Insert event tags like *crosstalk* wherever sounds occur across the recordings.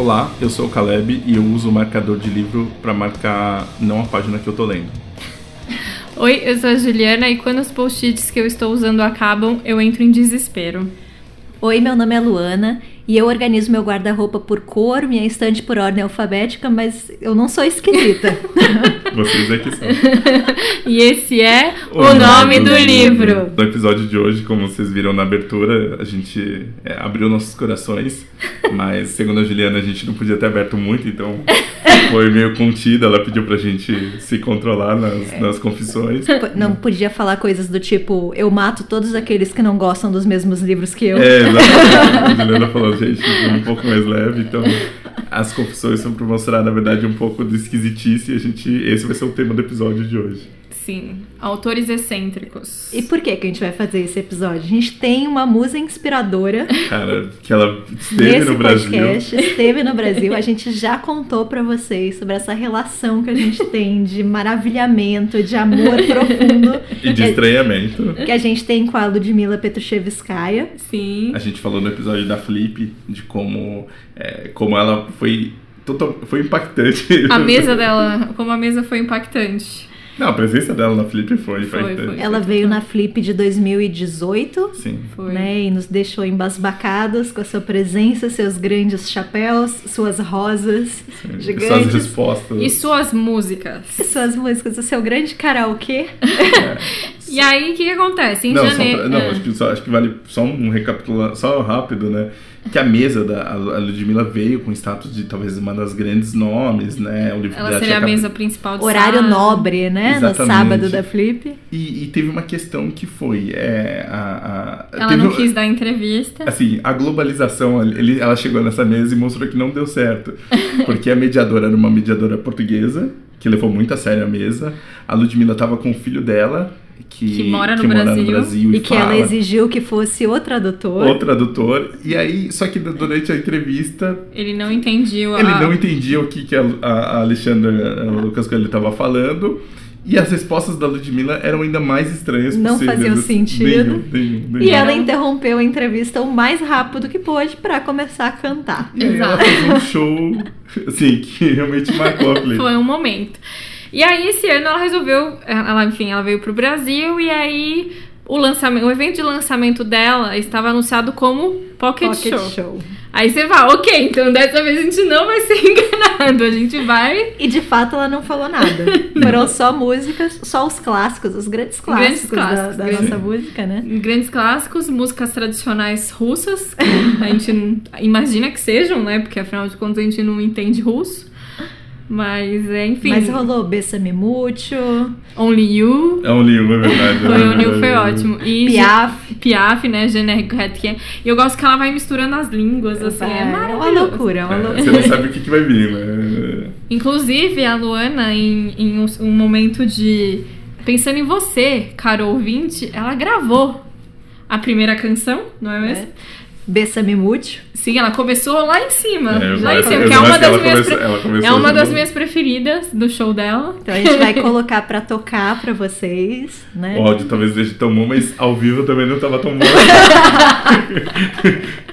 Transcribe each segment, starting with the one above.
Olá, eu sou o Caleb e eu uso o marcador de livro para marcar não a página que eu tô lendo. Oi, eu sou a Juliana e quando os post-its que eu estou usando acabam, eu entro em desespero. Oi, meu nome é Luana e eu organizo meu guarda-roupa por cor, minha estante por ordem alfabética, mas eu não sou esquisita. *laughs* Vocês é que são. E esse é o, nome do livro. No episódio de hoje, como vocês viram na abertura, a gente é, abriu nossos corações, *laughs* mas segundo a Juliana, a gente não podia ter aberto muito, então foi meio contida. Ela pediu pra gente se controlar nas, nas confissões. Não podia falar coisas do tipo, eu mato todos aqueles que não gostam dos mesmos livros que eu. É, exatamente. A *laughs* Juliana falou, gente, um pouco mais leve, então as confissões são pra mostrar, na verdade, um pouco de esquisitice e a gente. Esse vai ser o tema do episódio de hoje. Sim, autores excêntricos. E por que, que a gente vai fazer esse episódio? A gente tem uma musa inspiradora Cara, que ela esteve nesse no Brasil. podcast, esteve no Brasil. A gente já contou pra vocês sobre essa relação que a gente tem de maravilhamento, de amor profundo E de estranhamento. que a gente tem com a Ludmila Petrushevskaya. Sim. A gente falou no episódio da Flip de como, é, como ela foi, foi impactante. A mesa dela, como a mesa foi impactante. Não, a presença dela na Flip foi Foi, impactante. foi. Ela veio na Flip de 2018. Sim. Foi. Né, e nos deixou embasbacados com a sua presença, seus grandes chapéus, suas rosas Suas gigantes, respostas. E suas músicas. suas músicas, o seu grande karaokê. *laughs* E aí, o que, que acontece? Em não, só janeiro. pra- não Ah. acho, que só- acho que vale só um recapitular, só rápido, né? Que a mesa da a Ludmilla veio com status de talvez uma das grandes nomes, né? O livro Ela seria a mesa principal de Horário sala. nobre, né? Exatamente. No sábado da Flip. E, e teve uma questão que foi é, a, a- Ela teve não um- quis dar entrevista. Assim, a globalização, ele, ela chegou nessa mesa e mostrou que não deu certo. *laughs* Porque a mediadora era uma mediadora portuguesa, que levou muito a sério a mesa. A Ludmilla tava com o filho dela, que, Que mora no Brasil. e, E que ela fala. exigiu que fosse o tradutor. O tradutor. E aí, só que durante a entrevista, Ele não entendia a... ele não entendia o que, que a, a a Alexandra a Lucas Coelho estava falando. E as respostas da Ludmilla eram ainda mais estranhas Não faziam assim, sentido. Nenhum, nenhum, nenhum. E ela interrompeu a entrevista o mais rápido que pôde pra começar a cantar. E aí ela Exato. fez um show, assim, que realmente marcou a *laughs* Flip. Foi um momento. E aí, esse ano, ela resolveu... Ela, enfim, ela veio pro Brasil e aí... O, lançamento, o evento de lançamento dela estava anunciado como Pocket, Pocket Show. show. Aí você fala, ok, então dessa vez a gente não vai ser *laughs* enganado. A gente vai E de fato ela não falou nada. *laughs* Foram só músicas, só os clássicos, os grandes Grandes clássicos, da- clássicos, da, grandes. nossa música, né? grandes clássicos, músicas tradicionais russas, que a gente *laughs* imagina que sejam, né? Porque afinal de contas a gente não entende russo. Mas, é, enfim. Mas rolou Bessame Mucho, Only You. É um livro, é verdade. Foi é Only You, foi ótimo. E Piaf. Piaf, né? Generico Hetken. E eu gosto que ela vai misturando as línguas, assim. É É uma maravilhoso. loucura, é uma É, loucura. você não sabe o que, que vai vir, né? Inclusive, a Luana, em, em um, um momento de. Pensando em você, caro ouvinte, ela gravou a primeira canção, não é mesmo? Bessame Mucho. Sim, ela começou lá em cima. É, lá em cima, que é uma das minhas. começou É uma das no- minhas preferidas do show dela. Então a gente vai colocar pra tocar pra vocês, né? O áudio talvez esteja tão bom, mas ao vivo também não estava tão bom. *laughs*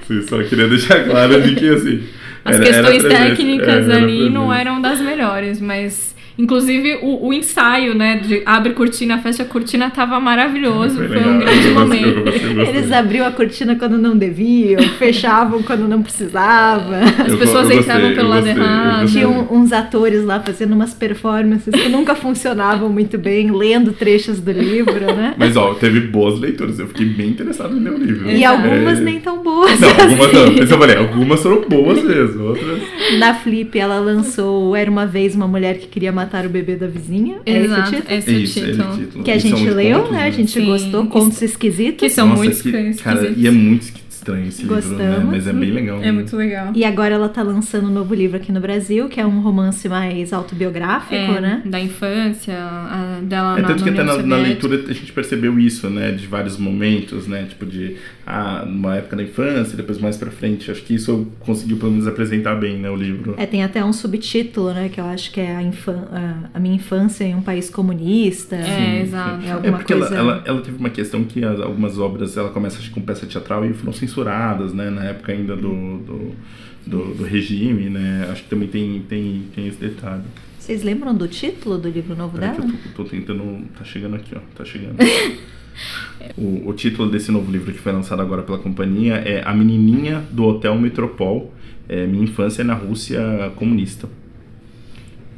Sim, só queria deixar claro de que assim. As era- questões era presente, técnicas é, era ali não eram das melhores, mas. Inclusive o, o ensaio, né? De abre cortina, fecha cortina, tava maravilhoso. Foi, legal, um grande gostei, momento. gostei, gostei. Eles abriam a cortina quando não deviam, *laughs* fechavam quando não precisava. As Eu pessoas go- eu entravam gostei, pelo lado gostei, errado. gostei. Tinha uns atores lá fazendo umas performances que nunca funcionavam muito bem, lendo trechos do livro, né? Mas ó, teve boas leituras. Eu fiquei bem interessado em ler o livro. E algumas É, nem tão boas. Não, algumas não. Mas eu falei, algumas foram boas mesmo. Outras. Na Flip, ela lançou Era uma vez uma mulher que queria matar o bebê da vizinha. É esse o Exato, título? esse é o Isso, título. título. Que a gente leu, contos, né? A gente Sim. gostou. Contos esquisitos. Que são Nossa, muito que- esquisitos. Cara, e é muito estranho esse livro, né? Gostamos. Mas é bem legal. É muito legal. E agora ela tá lançando um novo livro aqui no Brasil, que é um romance mais autobiográfico, É, né? Da infância, a- dela É na, tanto que até na, na leitura a gente percebeu isso, né? De vários momentos, né? Tipo de a, numa época da infância, depois mais pra frente. Acho que isso conseguiu pelo menos apresentar bem, né, o livro. É, tem até um subtítulo, né, que eu acho que é a, a, a minha infância em um país comunista. É, exato. É É porque coisa... ela, ela, ela teve uma questão que as- algumas obras, ela começa acho, que com peça teatral e foram censuradas, né, na época ainda do, do, do, do regime, né, acho que também tem, tem, tem esse detalhe. Vocês lembram do título do livro novo Peraí que dela? eu tô, tô tentando, tá chegando aqui, ó, tá chegando. *laughs* o, o título desse novo livro que foi lançado agora pela companhia é A Menininha do Hotel Metropol, é, Minha Infância na Rússia Comunista.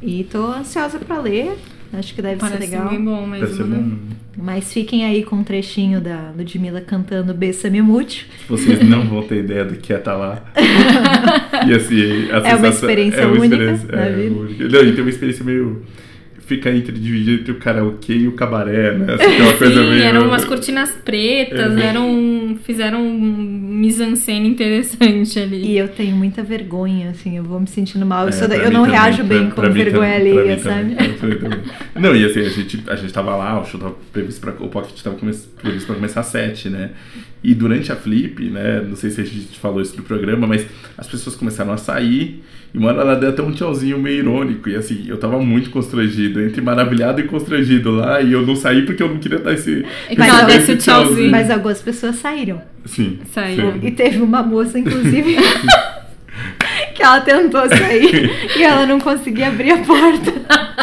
E tô ansiosa pra ler. Acho que deve Parece ser legal. bem bom mesmo. Deve ser né? bom. Mas fiquem aí com um trechinho da Ludmilla cantando Bessa Mimute. Vocês não vão ter ideia do que é estar lá. *laughs* e assim, a É uma experiência uma única experiência- na é, única. Não, e tem uma experiência meio. Fica entre dividir entre o karaokê e o cabaré, né? Assim, é uma *laughs* coisa Sim, meio. eram umas cortinas pretas, É. eram. fizeram um mise-en-scène interessante ali. E eu tenho muita vergonha, assim, eu vou me sentindo mal. Eu, É, sou da- eu não também, reajo pra- bem pra com vergonha alheia, sabe? *laughs* também. Não, e assim, a gente, a gente tava lá, o show tava previsto pra, o Pocket tava previsto pra começar às 7, né? E durante a Flip, né, não sei se a gente falou isso no programa, mas as pessoas começaram a sair e uma hora ela deu até um tchauzinho meio irônico. E assim, eu tava muito constrangido, entre maravilhado e constrangido lá, e eu não saí porque eu não queria dar esse. Que Mas desse o tchauzinho. Mas algumas pessoas saíram. Sim. Saiu. sim. E teve uma moça, inclusive, *laughs* que ela tentou sair *laughs* e ela não conseguia abrir a porta.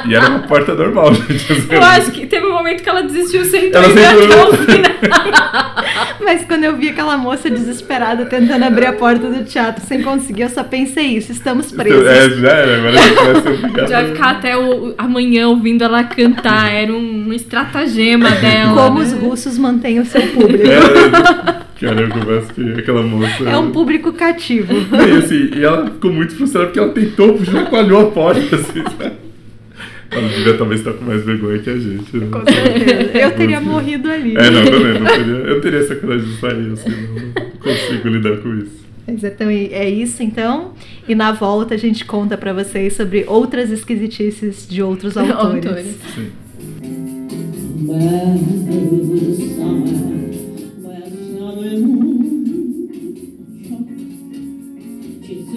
E era uma porta normal, gente. assim. Eu acho que teve um momento que ela desistiu sem Ela sentou- até o final. *laughs* Mas quando eu vi aquela moça desesperada tentando abrir a porta do teatro sem conseguir, eu só pensei isso, estamos presos. É, já era, agora a gente vai ser obrigado. Já vai ficar até o, amanhã ouvindo ela cantar. Era um, um estratagema *laughs* dela. Como né? os russos mantêm o seu público. É, cara, eu confesso que aquela moça. É um público cativo. E, assim, e ela ficou muito frustrada porque ela tentou, chacoalhou a porta, assim, sabe? Ela devia talvez estar com mais vergonha que a gente. Né? Com certeza. Eu teria é. morrido ali. É, não, também. Não teria, eu teria essa coragem de sair, assim, não consigo lidar com isso. Exatamente, é, é isso então. E na volta a gente conta para vocês sobre outras esquisitices de outros *laughs* autores. autores. Sim.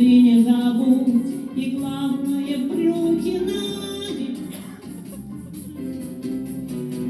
Singing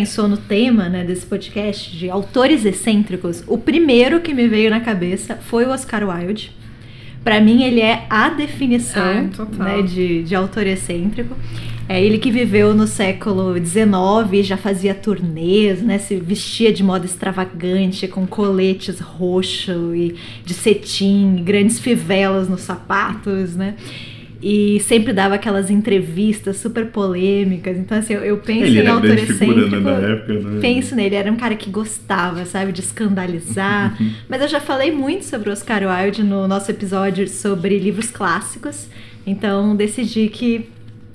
pensou no tema né, desse podcast de autores excêntricos, o primeiro que me veio na cabeça foi o Oscar Wilde. Pra mim, ele é a definição Ah, né, de, de autor excêntrico. É ele que viveu no século XIX já fazia turnês, né? Se vestia de moda extravagante, com coletes roxo e de cetim, grandes fivelas nos sapatos, né? E sempre dava aquelas entrevistas super polêmicas. Então, assim, eu, eu penso Ele em autor né, excêntrico. na época, né? Penso nele, era um cara que gostava, sabe, de escandalizar. *laughs* Mas eu já falei muito sobre o Oscar Wilde no nosso episódio sobre livros clássicos. Então decidi que,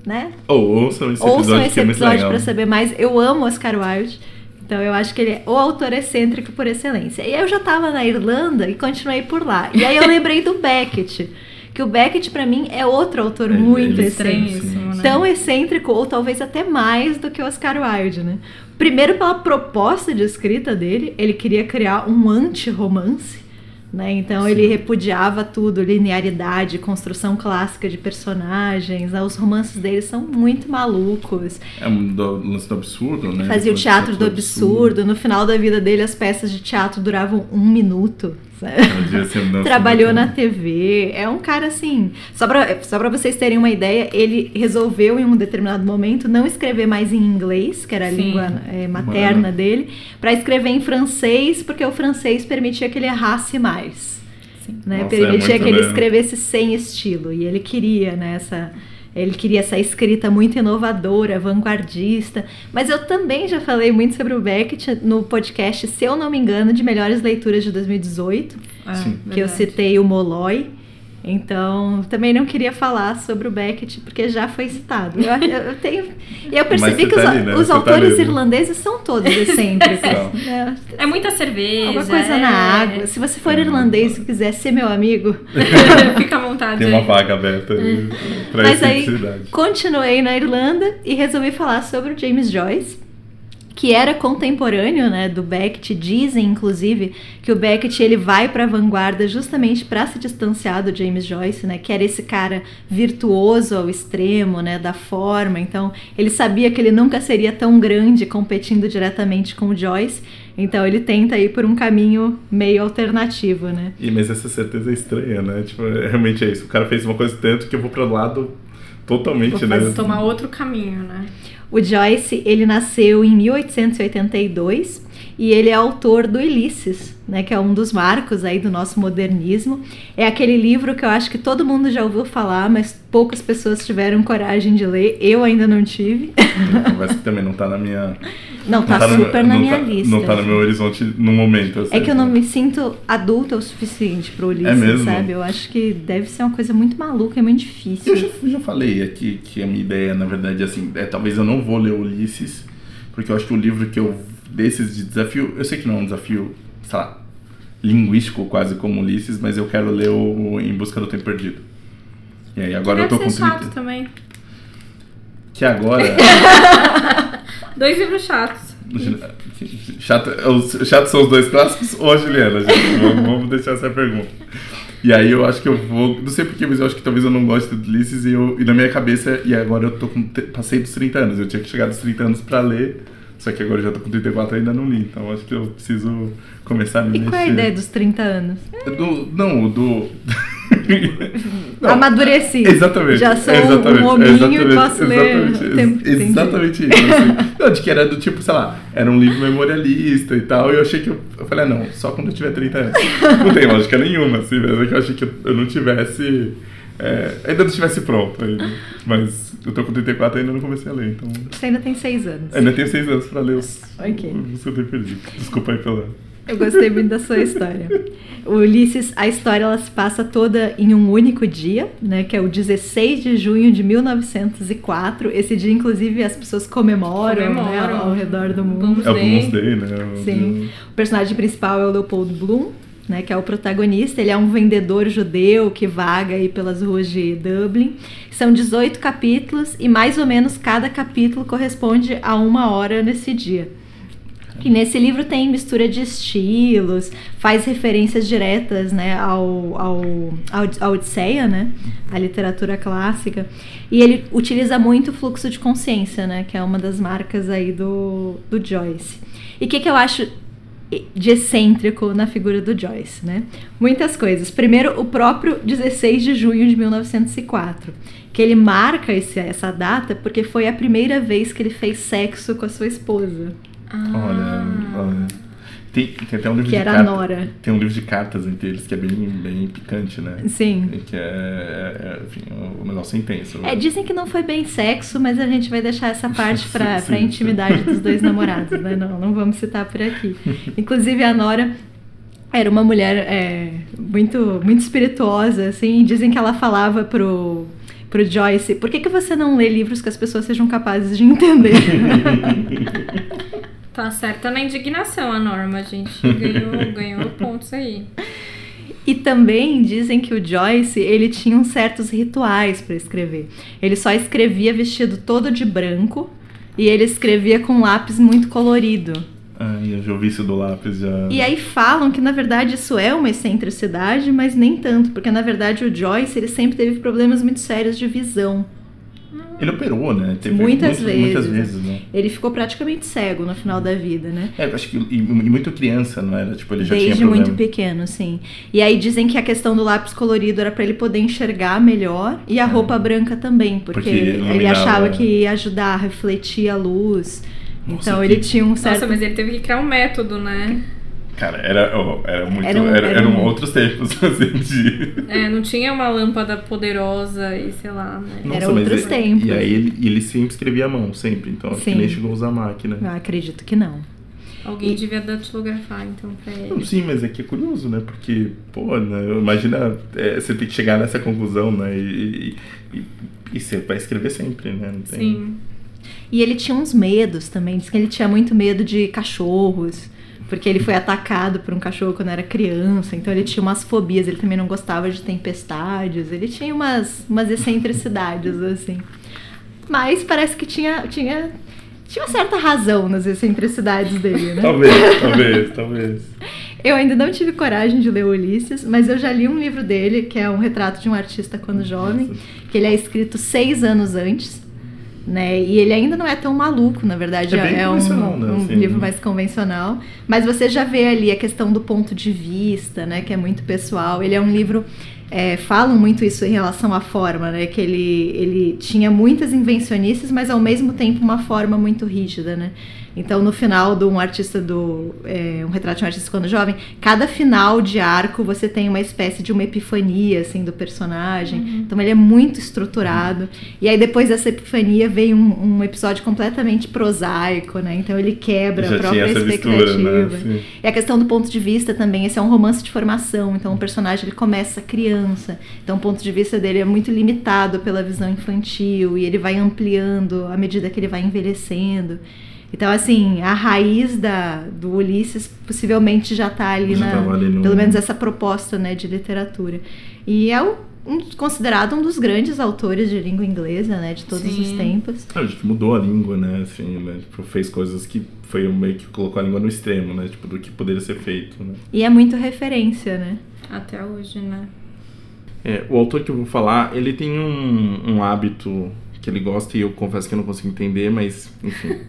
né, Ou ouçam esse episódio ouçam esse é episódio pra saber mais. Eu amo Oscar Wilde. Então eu acho que ele é o autor excêntrico por excelência. E aí eu já tava na Irlanda e continuei por lá. E aí eu lembrei do Beckett. Que o Beckett, pra mim, é outro autor É, muito ele- excêntrico né? tão excêntrico ou talvez até mais do que o Oscar Wilde, né? Primeiro pela proposta de escrita dele, ele queria criar um anti-romance, né? Então ele repudiava tudo, linearidade, construção clássica de personagens, né? os romances dele são muito malucos. É um do, lance do absurdo, né? Fazia o teatro do absurdo, no final da vida dele as peças de teatro duravam um minuto, *laughs* dança Trabalhou na. TV, é um cara assim. Só pra, só pra vocês terem uma ideia, ele resolveu em um determinado momento não escrever mais em inglês, que era a Sim. língua é, materna Mano. dele, pra escrever em francês, porque o francês permitia que ele errasse mais. Né? Nossa, é permitia muito que ele escrevesse sem estilo. E ele queria, né, essa. Ele queria essa escrita muito inovadora, vanguardista. Mas eu também já falei muito sobre o Beckett no podcast, se eu não me engano, de melhores leituras de 2018 É, Sim. que eu verdade. citei o Molloy. Então, também não queria falar sobre o Beckett, porque já foi citado. Eu, eu tenho, e eu percebi que os, tá ali, né? os tá autores ali. irlandeses são todos excêntricos. *laughs* Né? É muita cerveja. Alguma coisa é... na água. Se você for irlandês e quiser ser meu amigo. *laughs* Fica à vontade. Tem uma vaga aberta aí pra Mas aí, continuei na Irlanda e resolvi falar sobre o James Joyce, que era contemporâneo, né, do Beckett. Dizem, inclusive, que o Beckett ele vai para a vanguarda justamente para se distanciar do James Joyce, né, que era esse cara virtuoso ao extremo, né, da forma. Então, ele sabia que ele nunca seria tão grande competindo diretamente com o Joyce. Então, ele tenta ir por um caminho meio alternativo, né? E, mas essa certeza é estranha, né? Tipo, é- realmente é isso. O cara fez uma coisa tanto que eu vou pro lado totalmente, Vou né? fazer- tomar outro caminho, né? O Joyce, ele nasceu em 1882 e ele é autor do Ulisses, né, que é um dos marcos aí do nosso modernismo. É aquele livro que eu acho que todo mundo já ouviu falar, mas poucas pessoas tiveram coragem de ler. Eu ainda não tive. Conversa que também não tá na minha. Não, tá, no meu- super na não minha tá- lista. Não tá no meu horizonte no momento. assim. É que eu não me sinto adulta o suficiente pro Ulisses, É mesmo? sabe? Eu acho que deve ser uma coisa muito maluca e muito Eu difícil. já, eu já falei aqui que a minha ideia, na verdade, assim, é talvez eu não vou ler Ulisses, porque eu acho que o livro que eu. desses de desafio. Eu sei que não é um desafio, sei lá, linguístico quase como Ulisses, mas eu quero ler o Em Busca do Tempo Perdido. E aí agora eu Deve tô com ser chato 30. também. Que agora. *laughs* Dois livros chatos. Chato, os chatos são os dois clássicos ou a Juliana, gente? vamos, vamos deixar essa pergunta. E aí eu acho que eu vou. Não sei porquê, mas eu acho que talvez eu não goste de Ulisses e, eu, e na minha cabeça. E agora eu tô com. Passei dos 30 anos. Eu tinha que chegar dos 30 anos pra ler. Só que agora eu já tô com 34 e ainda não li. Então acho que eu preciso começar a me E mexer. qual é a ideia dos 30 anos? Do, não, o do. *laughs* *laughs* Não. Amadureci. Exatamente. Já sou exatamente, um hominho e posso ler. Exatamente, o tempo- ex- exatamente isso. Assim. Não, de que era do tipo, sei lá, era um livro memorialista e tal. E eu achei que eu, eu falei, ah, não, só quando eu tiver 30 anos. Não tem lógica nenhuma, assim, mas é que eu achei que eu, eu não tivesse. é, ainda não estivesse pronto ainda. Mas eu tô com 34 e ainda não comecei a ler, então. Você ainda tem 6 anos. Ainda tenho 6 anos pra ler os. Ok. Os que eu tenho perdido. Desculpa aí pela. Eu gostei muito da sua história. O Ulisses, a história ela se passa toda em um único dia, né, que é o 16 de junho de 1904. Esse dia, inclusive, as pessoas comemoram, né, Comemoram. ao redor do mundo. Vamos É o. Bloom's Day, né? Sim. O personagem principal é o Leopold Bloom, né, que é o protagonista. Ele é um vendedor judeu que vaga aí pelas ruas de Dublin. São 18 capítulos e mais ou menos cada capítulo corresponde a uma hora nesse dia. E nesse livro tem mistura de estilos, faz referências diretas né, ao, ao, ao, à Odisseia, né, a literatura clássica. E ele utiliza muito o fluxo de consciência, né, que é uma das marcas aí do, do Joyce. E o que, que eu acho de excêntrico na figura do Joyce, né? Muitas coisas. Primeiro, o próprio 16 de junho de 1904, que ele marca esse, essa data porque foi a primeira vez que ele fez sexo com a sua esposa. Olha, olha. Tem, tem até um livro que de era a cartas. Nora. Tem um livro de cartas entre eles que é bem, bem picante, né? Sim. Que é, é, enfim, o negócio é intenso. É, dizem que não foi bem sexo, mas a gente vai deixar essa parte *laughs* pra sim. intimidade dos dois *laughs* namorados, né? Não, não vamos citar por aqui. Inclusive, a Nora era uma mulher é, muito, muito espirituosa, assim. Dizem que ela falava pro, pro Joyce, por que, que você não lê livros que as pessoas sejam capazes de entender? *laughs* Tá certa na indignação a norma, gente. Ganhou, *laughs* ganhou pontos aí. E também dizem que o Joyce, ele tinha uns certos rituais para escrever. Ele só escrevia vestido todo de branco e ele escrevia com lápis muito colorido. Ai, eu já ouvi isso do lápis já. E aí falam que na verdade isso é uma excentricidade, mas nem tanto, porque na verdade o Joyce ele sempre teve problemas muito sérios de visão. Ele operou, né? Teve Muitas muitas, muitas vezes. vezes, né? Ele ficou praticamente cego no final da vida, né? É, eu acho que e, e muito criança, não era? Tipo, ele já tinha Desde problema. muito pequeno, sim. E aí dizem que a questão do lápis colorido era pra ele poder enxergar melhor e a roupa branca também, porque, É. Porque ele iluminava- achava que ia ajudar a refletir a luz. Nossa, então que- ele tinha um certo Nossa, mas ele teve que criar um método, né? Cara, era, ó, era muito. Era um- era- era eram um- outros tempos, *laughs* assim, de. É, não tinha uma lâmpada poderosa e sei lá, né? Era outros ele- tempos. E aí ele, ele sempre escrevia à mão, sempre. Então acho que nem chegou a usar máquina. Eu acredito que não. Alguém E- devia datilografar, então, pra Não, ele. sim, mas é que é curioso, né? Porque, pô, né? imagina é, você tem que chegar nessa conclusão, né? E, e, e você vai escrever sempre, né? Não tem... Sim. E ele tinha uns medos também. Diz que ele tinha muito medo de cachorros. Porque ele foi atacado por um cachorro quando era criança. Então ele tinha umas fobias. Ele também não gostava de tempestades. Ele tinha umas, umas excentricidades, *laughs* assim. Mas parece que tinha, tinha, tinha uma certa razão nas excentricidades dele, né? Talvez, *laughs* talvez, talvez. Eu ainda não tive coragem de ler Ulisses, mas eu já li um livro dele, que é um retrato de um artista quando jovem, que ele é escrito seis anos antes, né? E ele ainda não é tão maluco, na verdade, É é, um, né, um assim. livro mais convencional. Mas você já vê ali a questão do ponto de vista, né? Que é muito pessoal. Ele é um livro. É, falam muito isso em relação à forma, né? Que ele, ele tinha muitas invencionices, mas ao mesmo tempo uma forma muito rígida, né? Então, no final de um artista do. é, um retrato de um artista quando jovem, cada final de arco você tem uma espécie de uma epifania, assim, do personagem. Então, ele é muito estruturado. E aí, depois dessa epifania, vem um, um episódio completamente prosaico, né? Então, ele quebra Já a própria tinha essa expectativa. mistura, né? E a questão do ponto de vista também, esse é um romance de formação, então o personagem ele começa criança, então o ponto de vista dele é muito limitado pela visão infantil e ele vai ampliando à medida que ele vai envelhecendo. Então, assim, a raiz da, do Ulisses possivelmente já está ali, Já na, ali no- pelo menos essa proposta né, de literatura. E é o- um- considerado um dos grandes autores de língua inglesa, né, de todos Sim. os tempos. Ah, tipo, mudou a língua, né? Assim, né? Tipo, fez coisas que foi meio que colocou a língua no extremo, né? Tipo, do que poderia ser feito, né? E é muito referência, né? Até hoje, né? É, o autor que eu vou falar, ele tem um, um hábito que ele gosta e eu confesso que eu não consigo entender, mas enfim. *laughs*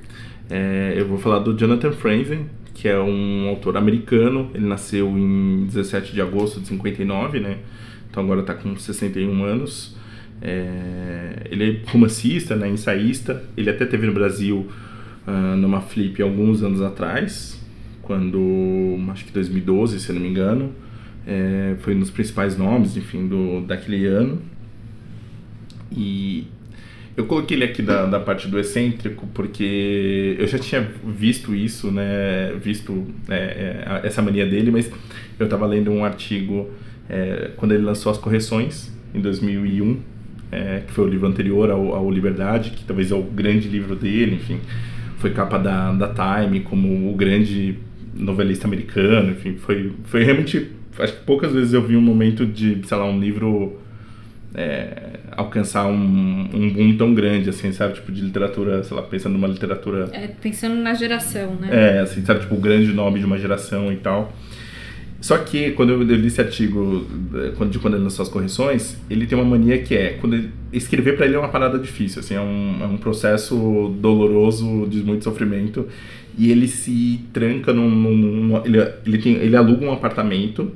É, eu vou falar do Jonathan Franzen, que é um autor americano. Ele nasceu em 17 de agosto de 59, né? Então agora está com 61 anos. É, ele é romancista, né? ensaísta. Ele até teve no Brasil ah, numa flip alguns anos atrás, quando acho que 2012, se não me engano. É, foi um dos principais nomes, enfim, do, daquele ano. E eu coloquei ele aqui da, da parte do excêntrico porque eu já tinha visto isso, né? Visto é, é, essa mania dele, mas eu estava lendo um artigo é, quando ele lançou as correções em 2001, é, que foi o livro anterior ao, ao Liberdade, que talvez é o grande livro dele, enfim, foi capa da, da Time como o grande novelista americano, enfim, foi, foi realmente, acho que poucas vezes eu vi um momento de, sei lá, um livro é, alcançar um, um boom tão grande, assim, sabe? Tipo, de literatura, sei lá, pensando numa literatura. É, pensando na geração, né? É, assim, sabe? Tipo, o grande nome de uma geração e tal. Só que, quando eu, li esse artigo, eh, quando, de quando ele lançou as correções, ele tem uma mania que é, quando ele, escrever para ele é uma parada difícil, assim, é um, é um processo doloroso, de muito sofrimento, e ele se tranca num... num- num- ele, ele, tem, ele aluga um apartamento,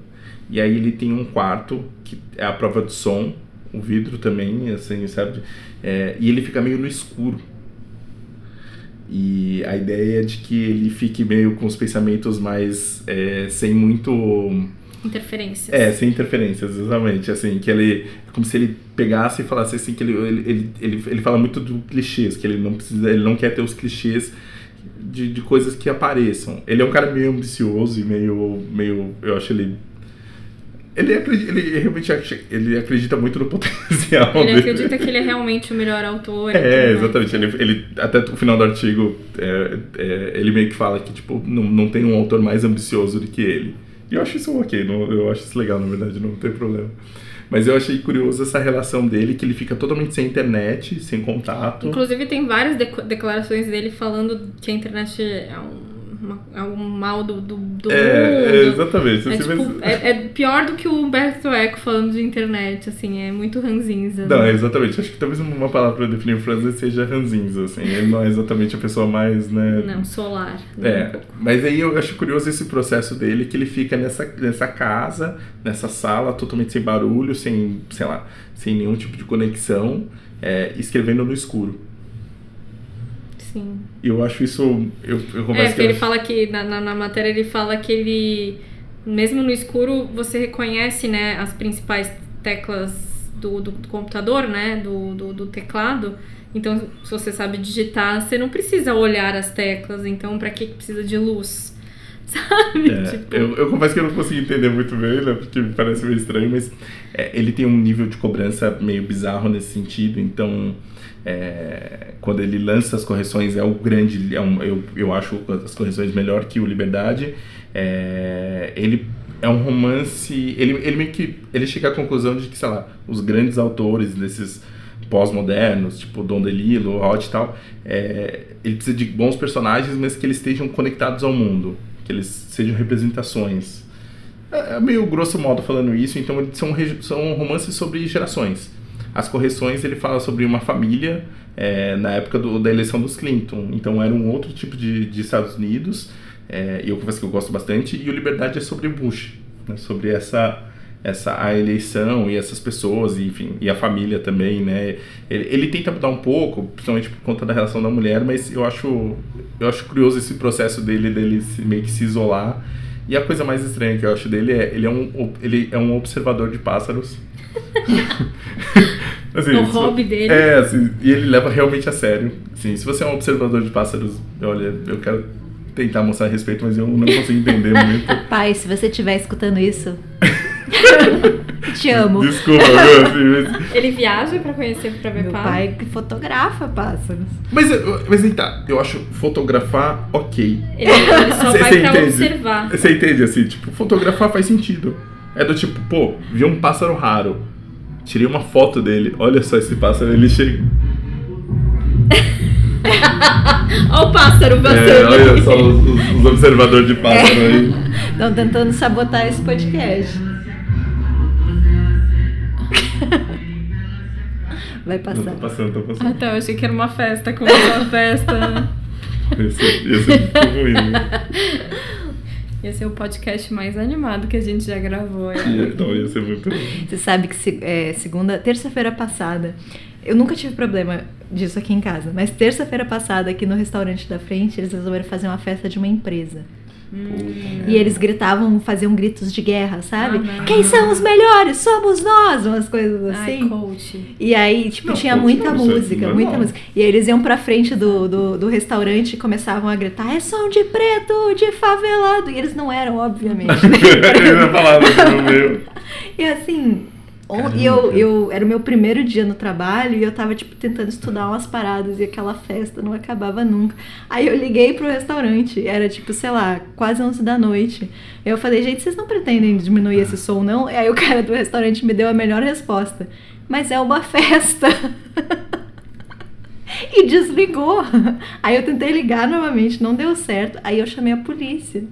e aí ele tem um quarto, que é a prova de som, o vidro também, assim, sabe? É, e ele fica meio no escuro. E a ideia é de que ele fique meio com os pensamentos mais é, sem muito. Interferências. É, sem interferências, exatamente. Assim, que ele. Como se ele pegasse e falasse assim, que ele, ele, ele, ele, ele fala muito do clichês, que ele não precisa. Ele não quer ter os clichês de, de coisas que apareçam. Ele é um cara meio ambicioso e meio. meio eu acho ele. Ele, acredita, ele realmente ele acredita muito no *laughs* potencial Ele dele. acredita que ele é realmente o melhor autor. É, exatamente. Ele, ele, até o final do artigo, é, é, ele meio que fala que, tipo, não, não tem um autor mais ambicioso do que ele. E eu acho isso ok, não, eu acho isso legal, na verdade, não tem problema. Mas eu achei curioso essa relação dele, que ele fica totalmente sem internet, sem contato. Inclusive tem várias deco- declarações dele falando que a internet é um uma- algum mal do, do, do É, é, mundo. exatamente. É, Assim, tipo, é, é pior do que o Humberto Eco falando de internet, assim, é muito ranzinza. Não, né? exatamente. Acho que talvez uma palavra para definir o Franz seja ranzinza, assim. Ele não é exatamente a pessoa mais, né... Não, solar. né, um É, mas aí eu acho curioso esse processo dele, que ele fica nessa, nessa casa, nessa sala, totalmente sem barulho, sem, sei lá, sem nenhum tipo de conexão, é, escrevendo no escuro. Sim. E eu acho isso. Eu, eu É, confesso porque que. ele eu- fala que, na, na, na matéria, ele fala que ele, mesmo no escuro, você reconhece, né, as principais teclas do, do, do computador, né, do, do, do teclado. Então, se você sabe digitar, você não precisa olhar as teclas. Então, pra que que precisa de luz? *laughs* Sabe? É, Tipo, eu, eu confesso que eu não consegui entender muito bem, né? Porque me parece meio estranho, mas é, ele tem um nível de cobrança meio bizarro nesse sentido. Então, é, quando ele lança as correções, é o grande. É um, eu, eu acho as correções melhor que o Liberdade. É, ele é um romance. Ele, ele meio que. Ele chega à conclusão de que, sei lá, os grandes autores desses pós-modernos, tipo Dom DeLillo, Hot e tal, é, ele precisa de bons personagens, mas que eles estejam conectados ao mundo, que eles sejam representações. É é meio grosso modo falando isso, então eles são, são romances sobre gerações. As correções ele fala sobre uma família é, na época do- da eleição dos Clinton, então era um outro tipo de, de Estados Unidos, é, eu confesso que eu gosto bastante, e o Liberdade é sobre Bush, né, sobre essa essa a eleição e essas pessoas, enfim, e a família também, né? Ele, ele tenta mudar um pouco, principalmente por conta da relação da mulher, mas eu acho eu acho curioso esse processo dele dele se- meio que se isolar. E a coisa mais estranha que eu acho dele é ele é um ele é um observador de pássaros. *laughs* Assim, É o se- hobby dele. É, assim, e ele leva realmente a sério. Assim, se você é um observador de pássaros, olha, eu quero tentar mostrar respeito, mas eu não consigo entender muito. *laughs* Pai, se você estiver escutando isso, *laughs* te amo. Desculpa, viu? Assim, mas- *laughs* Ele viaja pra conhecer, pra ver Meu pá. pai que fotografa pássaros. Mas, eu- mas aí tá, eu acho fotografar ok. Ele, ele só Cê- vai cê pra entende? observar. Você entende assim? Tipo, fotografar faz sentido. É do tipo, pô, vi um pássaro raro. Tirei uma foto dele. Olha só esse pássaro, ele chega. *laughs* Olha o pássaro É, passando. olha só os, os- os observadores de pássaro aí. *laughs* Estão tentando sabotar esse podcast. *laughs* Vai Não, passar. tô passando, tô Ah, passando. tá, eu achei que era uma festa, como uma festa. Esse, esse é muito ruim. né? Esse é o podcast mais animado que a gente já gravou. é. Ia- ia ser muito. Você sabe que se- é, segunda, terça-feira passada, eu nunca tive problema disso aqui em casa, mas terça-feira passada, aqui no restaurante da frente, eles resolveram fazer uma festa de uma empresa. E eles gritavam, faziam gritos de guerra, sabe? Ah, não. Quem são os melhores? Somos nós! Umas coisas assim. Ai, coach. E aí, tipo, Não, tinha muita não, é música, muita música. E aí eles iam pra frente do, do, do restaurante e começavam a gritar: é som de preto, de favelado. E eles não eram, obviamente. Ia falar no meu. e assim, Caramba, e eu, eu era o meu primeiro dia no trabalho e eu tava, tipo, tentando estudar umas paradas e aquela festa não acabava nunca. Aí eu liguei pro restaurante, era tipo, sei lá, quase 11 da noite. Eu falei, gente, vocês não pretendem diminuir esse som, não? E aí o cara do restaurante me deu a melhor resposta. Mas é uma *laughs* festa. e desligou. Aí eu tentei ligar novamente, não deu certo. Aí eu chamei a polícia.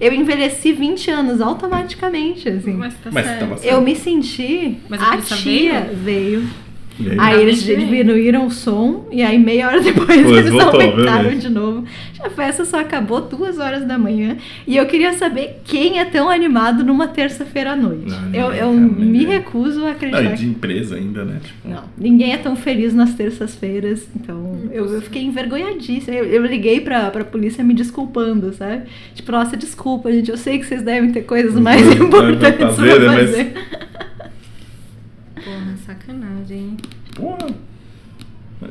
Eu envelheci 20 anos automaticamente, assim. Mas tá Mas certo. certo. Eu me senti. Mas a tia veio. E aí? Aí Ah, eles diminuíram o som e aí meia hora *laughs* depois Pois, eles voltou, aumentaram obviamente. de novo. A festa só acabou duas horas da manhã e eu queria saber quem é tão animado numa terça-feira à noite. Não, eu ninguém, eu cara, me recuso a Não, acreditar. e que- de empresa ainda, né? Tipo, Não, ninguém é tão feliz nas terças-feiras, então eu, eu fiquei envergonhadíssima. Eu, eu liguei pra, pra polícia me desculpando, sabe? Tipo, nossa, desculpa, gente, eu sei que vocês devem ter coisas mais *laughs* importantes pra pra fazer, né, mas- fazer. Porra, sacanagem, hein? Porra.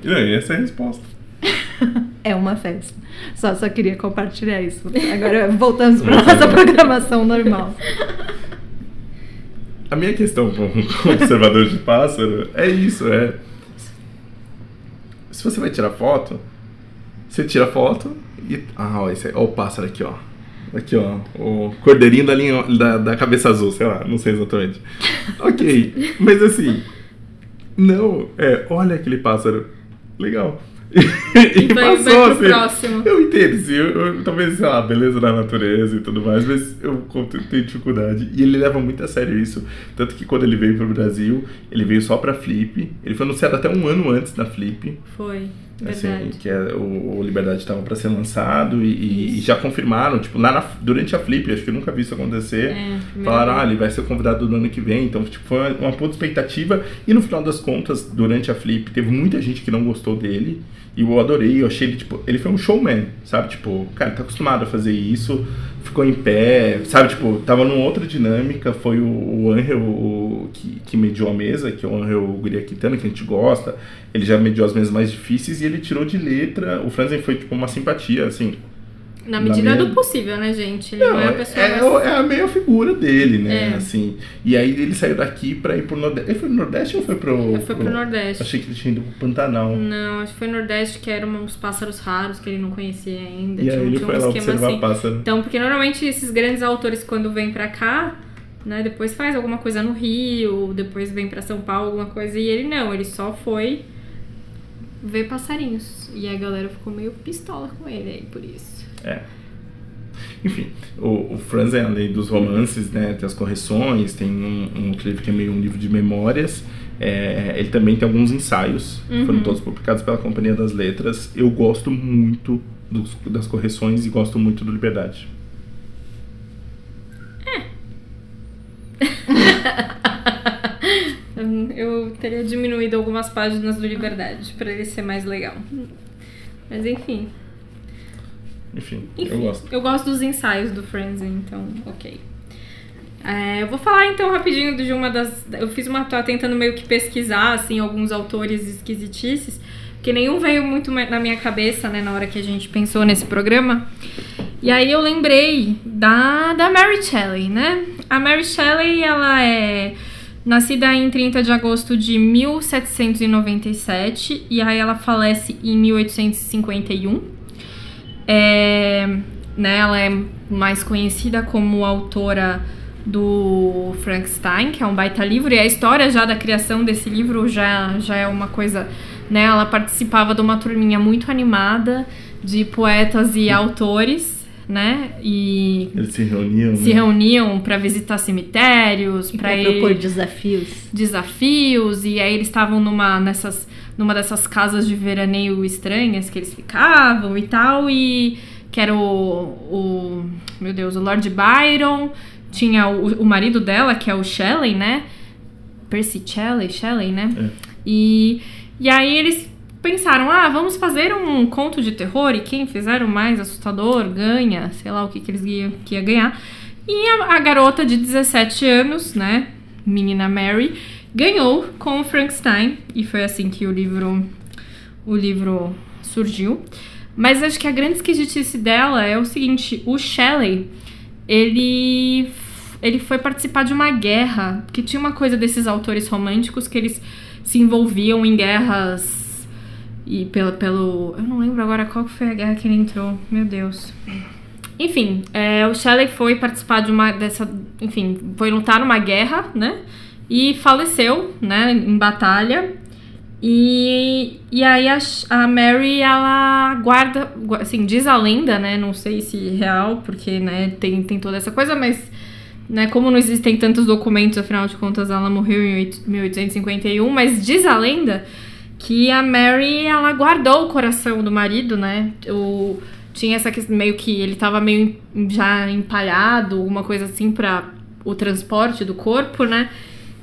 E aí, essa é a resposta. *laughs* É uma festa. Só, só queria compartilhar isso. Agora *laughs* voltamos para nossa programação normal. A minha questão com com observador de pássaro é isso, é. Se você vai tirar foto, você tira foto e. Ah, ó, esse é, ó o pássaro aqui, ó. Aqui, ó. O cordeirinho da linha da, da cabeça azul, sei lá, não sei exatamente. *laughs* ok, mas assim. Não, é, olha aquele pássaro. Legal. *laughs* e vai- vai passou pro assim. próximo. Eu entendo, assim, eu, eu- talvez, sei lá, beleza da natureza e tudo mais, mas eu tenho dificuldade. E ele leva muito a sério isso. Tanto que quando ele veio pro Brasil, ele veio só pra Flip. Ele foi anunciado até um ano antes da Flip. Foi, Assim, que é, o, o Liberdade estava para ser lançado e, e- já confirmaram, tipo, na- durante a Flip, acho que eu nunca vi isso acontecer. É, Falaram, ah, ele vai ser convidado do ano que vem. Então, tipo, foi uma, uma puta expectativa. E no final das contas, durante a Flip, teve muita gente que não gostou dele. E eu adorei, eu achei ele, tipo, ele foi um showman, sabe? Tipo, cara, tá acostumado a fazer isso, ficou em pé, sabe? Tipo, tava numa outra dinâmica. Foi o, o Angel o- que, que mediou a mesa, que é o Angel Guria-Quintana, que a gente gosta. Ele já mediou as mesas mais difíceis e ele tirou de letra. O Franzen foi, tipo, uma simpatia, assim. Na na medida minha- do possível, né, gente? Ele não, Não, é a é, pessoa é, mais... o- é a meia figura dele, né? É. Assim. E aí ele saiu daqui pra ir pro Nordeste. Ele foi pro Nordeste ou foi pro. Foi pro Nordeste. Achei que ele tinha ido pro Pantanal. Não, acho que foi Nordeste, que eram uns pássaros raros que ele não conhecia ainda. E tinha, aí ele tinha foi um lá observar assim. pássaro. Então, porque normalmente esses grandes autores, quando vêm pra cá, né, depois faz alguma coisa no Rio, depois vem pra São Paulo, alguma coisa, e ele não, ele só foi ver passarinhos. E a galera ficou meio pistola com ele aí por isso. É. Enfim, o, o Franzen, além dos romances, né, tem as correções, tem um, um outro livro que é meio um livro de memórias. é, ele também tem alguns ensaios, Uhum. foram todos publicados pela Companhia das Letras. Eu gosto muito dos- das correções e gosto muito do Liberdade. Eu- *laughs* Eu teria diminuído algumas páginas do Liberdade pra ele ser mais legal. Mas enfim. Enfim, Enfim, eu gosto. eu gosto dos ensaios do Frenzy, então, ok. É, eu vou falar então rapidinho de uma das. Eu fiz uma. Tava tentando meio que pesquisar, assim, alguns autores esquisitices, que nenhum veio muito na minha cabeça, né, na hora que a gente pensou nesse programa. E aí eu lembrei da, da Mary Shelley, né? A Mary Shelley, ela é nascida em 30 de agosto de 1797 e aí ela falece em 1851. É, né, ela é mais conhecida como autora do Frankenstein, que é um baita livro, e a história já da criação desse livro já, já é uma coisa. Né, ela participava de uma turminha muito animada de poetas e autores, né? E Eles se reuniam. se né? reuniam para visitar cemitérios, para propor desafios. desafios e aí eles estavam numa nessas numa dessas casas de veraneio estranhas que eles ficavam e tal e que era o, o meu Deus o Lord Byron tinha o, o marido dela que é o Shelley né? Percy Shelley Shelley né? É. e e aí eles pensaram ah vamos fazer um conto de terror e quem fizer o mais assustador ganha sei lá o que que eles iam que ia ganhar. E a, a garota de 17 anos, né, menina Mary, ganhou com o Frankenstein e foi assim que o livro o livro surgiu. Mas acho que a grande esquisitice dela é o seguinte, o Shelley, ele ele foi participar de uma guerra, que tinha uma coisa desses autores românticos que eles se envolviam em guerras e pelo, pelo eu não lembro agora qual foi a guerra que ele entrou, meu Deus. Enfim, é, o Shelley foi participar de uma dessa. Enfim, foi lutar numa guerra, né? E faleceu, né? Em batalha. E, e aí a, a Mary, ela guarda. gu- Assim, diz a lenda, né? Não sei se real, porque, né, tem, tem toda essa coisa, mas. Né, como não existem tantos documentos, afinal de contas, ela morreu em oito- 1851, mas diz a lenda que a Mary, ela guardou o coração do marido, né? O, tinha essa questão meio que ele tava meio já empalhado, alguma coisa assim para o transporte do corpo, né?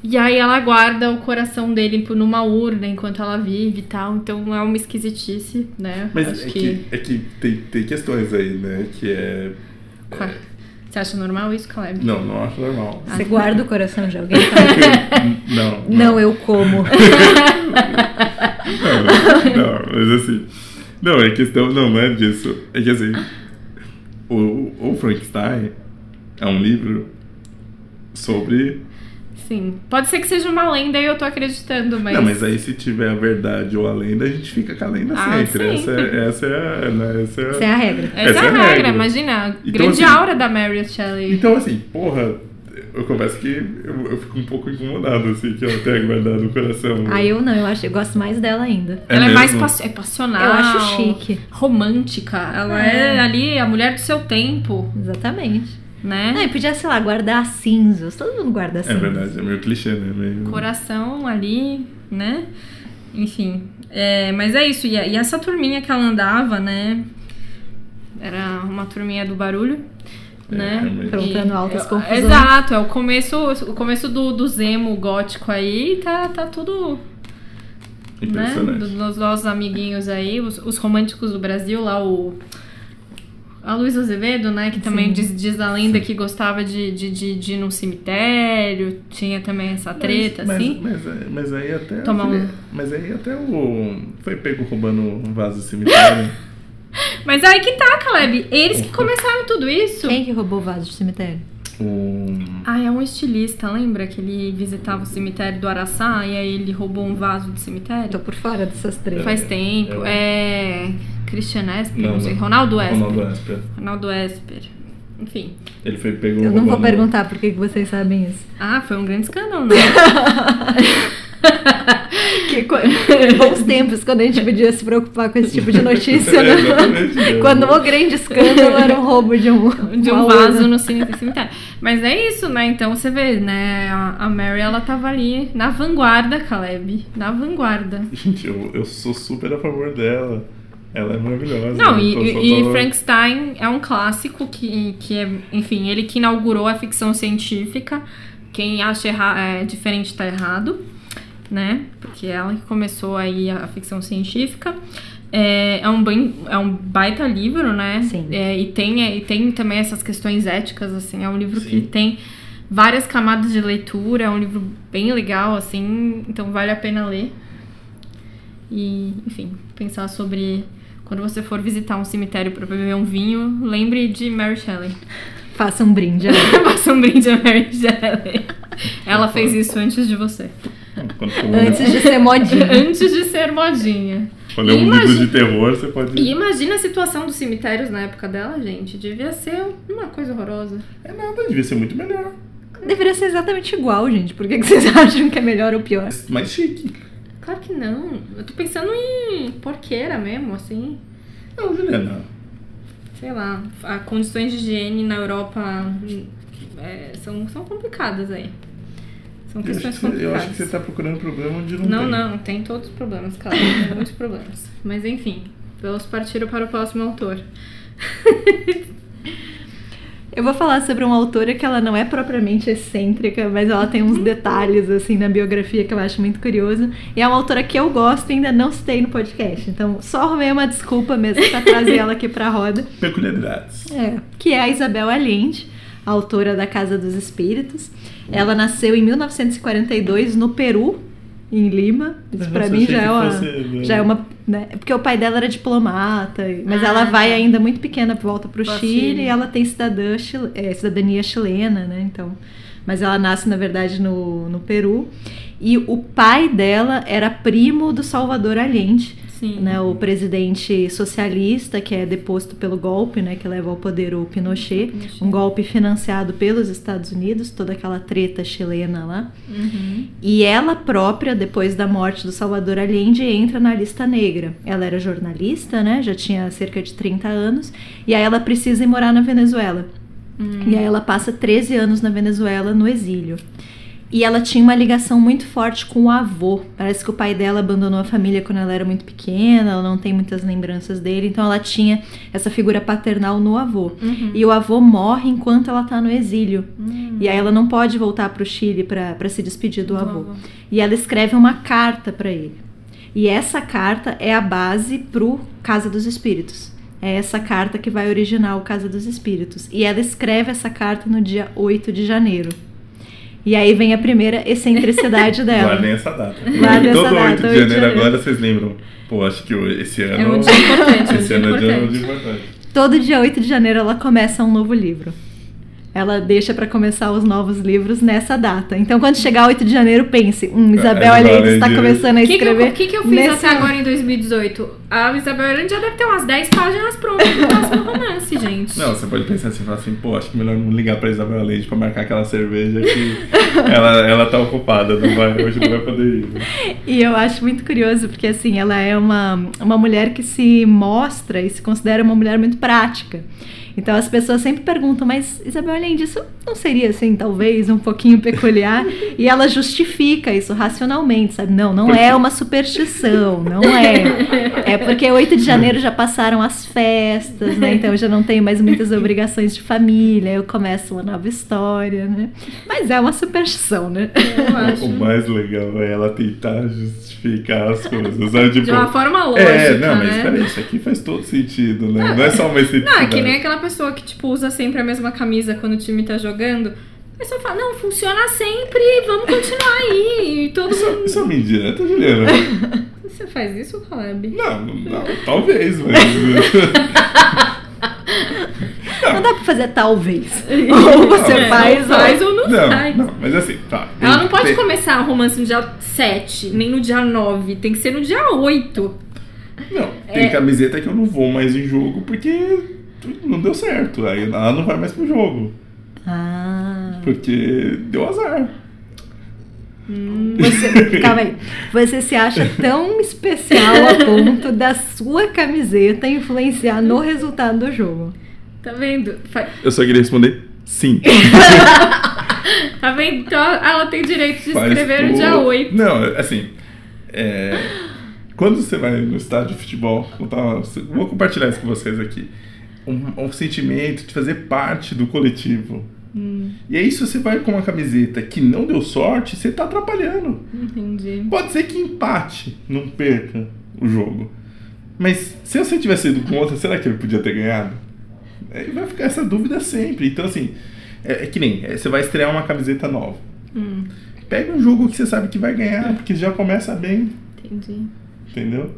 E aí ela guarda o coração dele numa urna enquanto ela vive e tal. Então é uma esquisitice, né? Mas Acho é que, é que tem, tem questões aí, né? Que é. Qua- Você acha normal isso, Caleb? Não, não acho normal. Você guarda o coração de alguém? *laughs* não, Não, eu como. *laughs* Não, não, mas assim. Não, é questão. Não, não é disso. É que assim. O, o Frankenstein é um livro sobre. Sim. Pode ser que seja uma lenda e eu tô acreditando, mas. Não, mas aí se tiver a verdade ou a lenda, a gente fica com a lenda Ah, sempre. Essa, sempre. é, essa é a. Né, essa é a- Essa é a regra. Essa, Essa é a é a regra, regra. imagina. Então, grande assim- aura da Mary Shelley. Então, assim, porra, eu confesso que eu, eu fico um pouco incomodado, assim, que ela tenha guardado o coração. Ah, eu não, eu acho, eu gosto mais dela ainda. É ela é mais mesmo? passi- é passional. Eu acho chique. Romântica. Ela é. É. ali a mulher do seu tempo, Exatamente. Né? Não, e podia, sei lá, guardar cinzas. Todo mundo guarda É cinzas. verdade, é meio clichê, né? Meio... Coração ali, né? Enfim. É, mas é isso. E, a- e essa turminha que ela andava, né? Era uma turminha do barulho. Né? realmente. Aprontando altas é- confusões. Exato, é o começo, o começo do, do Zemo gótico aí, tá, tá tudo né? Impressionante. Dos dos nossos amiguinhos aí, os, os românticos do Brasil, lá o. A Luísa Azevedo, né? Que também Sim. diz, diz a lenda que gostava de, de, de, de ir num cemitério. Tinha também essa treta, mas, assim. Mas, mas, mas aí até. Tomar um- Mas aí até o. Foi pego roubando um vaso do cemitério. *laughs* Mas aí que tá, Caleb. Eles que começaram tudo isso. Quem que roubou o vaso de cemitério? o. Ah, é um estilista, lembra? Que ele visitava o cemitério do Araçá e aí ele roubou um vaso do cemitério? Tô por fora dessas três. Faz É, tempo. é. É. Christian Esper, Não, não, sei. Ronaldo Esper. Ronaldo Esper. Ronaldo Esper. Enfim. Ele foi pego Eu não vou perguntar por que vocês sabem isso. Ah, foi um grande escândalo, né? *laughs* Que co- Bons tempos quando a gente podia se preocupar com esse tipo de notícia, *laughs* É, né? exatamente, é. Quando o grande escândalo era o roubo de um, de um urna. vaso no cemitério. Mas é isso, né? Então você vê, né? A a Mary, ela tava ali na vanguarda, Caleb. Na vanguarda. Gente, eu, eu sou super a favor dela. Ela é maravilhosa. Não, tô e, e Frankenstein é um clássico que, que é, enfim, ele que inaugurou a ficção científica. Quem acha erra, é, diferente tá errado, né? Porque é ela que começou aí a ficção científica. É, é, um, bem, é um baita livro, né? Sim. É, e, tem, e tem também essas questões éticas, assim. É um livro que Sim. tem várias camadas de leitura. É um livro bem legal, assim. Então vale a pena ler. E, enfim, pensar sobre quando você for visitar um cemitério para beber um vinho, lembre de Mary Shelley. *laughs* Faça um brinde. *laughs* Faça um brinde a Mary Shelley. Ela fez isso antes de você. Antes de ser modinha. *laughs* Antes de ser modinha. quando é um Imagina- livro de terror, você pode. E imagina a situação dos cemitérios na época dela, gente. Devia ser uma coisa horrorosa. É nada, devia ser muito melhor. Deveria ser exatamente igual, gente. Por que que vocês acham que é melhor ou pior? Mais chique. Claro que não. Eu tô pensando em porqueira mesmo, assim. Não, Juliana. Sei lá, as condições de higiene na Europa é, são, são complicadas aí. São Eu acho, questões que você, eu complicadas. acho que você tá procurando problema onde não, Não, tem. não, tem todos os problemas, claro. Tem *laughs* muitos problemas. Mas enfim, vamos partir para o próximo autor. *laughs* Eu vou falar sobre uma autora que ela não é propriamente excêntrica, mas ela tem uns detalhes assim na biografia que eu acho muito curioso. E é uma autora que eu gosto e ainda não citei no podcast. Então, só arrumei uma desculpa mesmo pra trazer ela aqui pra roda. *laughs* Peculiaridades. É, que é a Isabel Allende, a autora da Casa dos Espíritos. Ela nasceu em 1942 no Peru, em Lima. Isso eu mim já é uma, fosse, né? já é uma, né? Porque o pai dela era diplomata, mas Ah, ela vai tá. ainda muito pequena volta pro Pro Chile, Chile. e ela tem cidadã, é, cidadania chilena, né? Então, mas ela nasce na verdade no, no Peru. E o pai dela era primo do Salvador Allende, Sim. né, o presidente socialista que é deposto pelo golpe, né, que leva ao poder o Pinochet, Pinochet. um golpe financiado pelos Estados Unidos, toda aquela treta chilena lá. Uhum. E ela própria, depois da morte do Salvador Allende, entra na lista negra. Ela era jornalista, né, já tinha cerca de 30 anos, e aí ela precisa ir morar na Venezuela. Hum. E aí ela passa 13 anos na Venezuela no exílio. E ela tinha uma ligação muito forte com o avô. Parece que o pai dela abandonou a família quando ela era muito pequena, ela não tem muitas lembranças dele, então ela tinha essa figura paternal no avô. Uhum. E o avô morre enquanto ela tá no exílio. Hum. E aí ela não pode voltar pro Chile para se despedir do, Do avô. avô. E ela escreve uma carta para ele. E essa carta é a base pro Casa dos Espíritos. É essa carta que vai originar o Casa dos Espíritos. E ela escreve essa carta no dia 8 de janeiro. E aí vem a primeira excentricidade *laughs* dela. Guardem essa data. Guardem Todo essa data, 8 de 8 de janeiro janeiro. agora vocês lembram. Pô, acho que o- esse ano. É um dia importante, é um Esse ano é importante. dia importante. Todo dia 8 de janeiro ela começa um novo livro. Ela deixa pra começar os novos livros nessa data. Então, quando chegar 8 de janeiro, pense: hum, Isabel É, Allende está Allende. começando a O que, que, escrever. o que que eu fiz nessa- até agora em 2018? A Isabel Allende já deve ter umas 10 páginas prontas pro próximo romance, *laughs* gente. Não, você pode pensar assim, falar assim, pô, acho que melhor não ligar pra Isabel Leite pra marcar aquela cerveja que *laughs* ela, ela tá ocupada, não vai, hoje não vai poder ir. E eu acho muito curioso, porque assim, ela é uma, uma mulher que se mostra e se considera uma mulher muito prática. Então as pessoas sempre perguntam, mas Isabel Allende, isso não seria assim, talvez, um pouquinho peculiar? E ela justifica isso racionalmente, sabe? Não, não é uma superstição, não é. É porque 8 de janeiro já passaram as festas, né? Então eu já não tenho mais muitas obrigações de família, eu começo uma nova história, né? Mas é uma superstição, né? Eu acho. O mais legal é ela tentar justificar as coisas. Sabe? Tipo, De uma forma lógica, É, não, mas né? peraí, isso aqui faz todo sentido, né? Não é só uma Não, é que nem aquela pessoa que, tipo, usa sempre a mesma camisa quando o time tá jogando. A pessoa fala, não, funciona sempre, vamos continuar aí. E todo Isso, mundo. isso é uma indireta, Juliana? *laughs* Você faz isso, Caleb? Não, não, não, talvez, mas. *laughs* Não dá pra fazer talvez. *laughs* Ou você É, faz, não ou- faz ou não, Não, faz. não, mas assim, tá. Ela não pode Tem- começar o romance no dia 7, nem no dia 9. Tem que ser no dia 8. Não, tem É. camiseta que eu não vou mais em jogo porque não deu certo. Aí ela não vai mais pro jogo. Ah. Porque deu azar. Você, calma aí. Você se acha tão especial a ponto da sua camiseta influenciar no resultado do jogo. Tá vendo? Fa- Eu só queria responder sim. *laughs* Tá vendo? Então ela tem direito de Faz escrever no tudo. dia 8. Não, assim. é, Quando você vai no estádio de futebol, vou, tá- vou compartilhar isso com vocês aqui. Um, um sentimento de fazer parte do coletivo. Hum, E aí, se você vai com uma camiseta que não deu sorte, você tá atrapalhando. entendi. Pode ser que empate, não perca o jogo. Mas se você tivesse ido com outra, será que ele podia ter ganhado? Aí vai ficar essa dúvida sempre. Então, assim, é, é que nem é, você vai estrear uma camiseta nova. Hum, Pega um jogo que você sabe que vai ganhar, porque já começa bem, entendi. entendeu?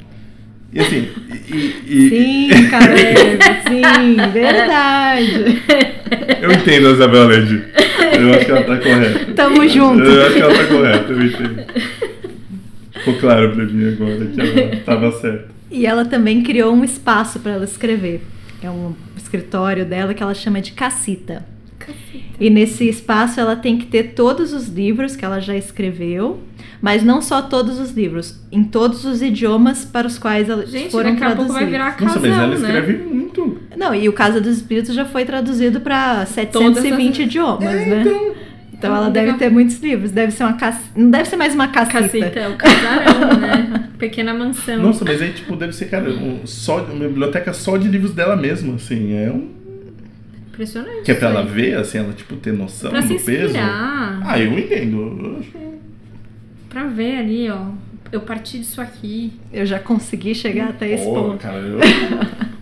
E assim, e, e- *laughs* Sim, Caleb, sim, verdade. *laughs* eu entendo a Isabel Led. Eu acho que ela tá correta. Tamo junto. Eu acho que ela tá correta, eu entendo. Ficou claro pra mim agora que ela tava certa. E ela também criou um espaço para ela escrever. É um escritório dela que ela chama de Cacita. E nesse espaço ela tem que ter todos os livros que ela já escreveu, mas não só todos os livros, em todos os idiomas para os quais elas Gente, foram daqui a pouco traduzidos. vai virar casal, Nossa, mas ela né? escreve muito. Não, e o Casa dos Espíritos já foi traduzido para Todas 720 as- idiomas, É, né? então. Então ela Ah, deve legal. ter muitos livros. Deve ser uma cac... Não deve ser mais uma cacita. Cacita, é o casarão, né? *laughs* Pequena mansão. Nossa, mas aí, tipo, deve ser, cara, um, só, uma biblioteca só de livros dela mesma, assim. É um. Impressionante. Que é pra ela aí. ver, assim, ela, tipo, ter noção Pra se do peso. Ah, eu entendo. Eu acho... Pra ver ali, ó. Eu parti disso aqui. Eu já consegui chegar até esse ponto. cara, eu... *laughs*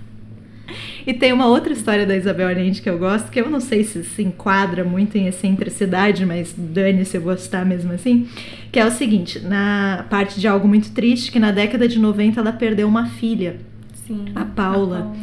E tem uma outra história da Isabel Allende que eu gosto, que eu não sei se se enquadra muito em excentricidade, mas dane-se eu gostar mesmo assim, que é o seguinte, na parte de algo muito triste, que na década de 90 ela perdeu uma filha, Sim. a Paula.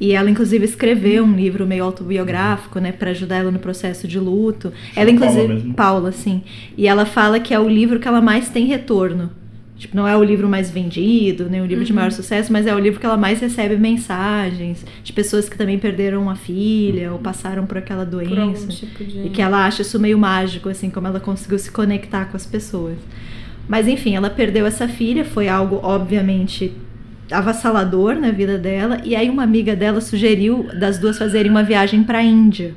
E ela, inclusive, escreveu um livro meio autobiográfico, né, para ajudar ela no processo de luto. Ela, Paula inclusive, mesmo? Paula, sim. E ela fala que é o livro que ela mais tem retorno. Tipo, não é o livro mais vendido, nem o livro de maior sucesso, mas é o livro que ela mais recebe mensagens de pessoas que também perderam uma filha ou passaram por aquela Por doença. tipo de... E que ela acha isso meio mágico, assim, como ela conseguiu se conectar com as pessoas. Mas enfim, ela perdeu essa filha, foi algo, obviamente, avassalador na vida dela. E aí uma amiga dela sugeriu das duas fazerem uma viagem para a Índia.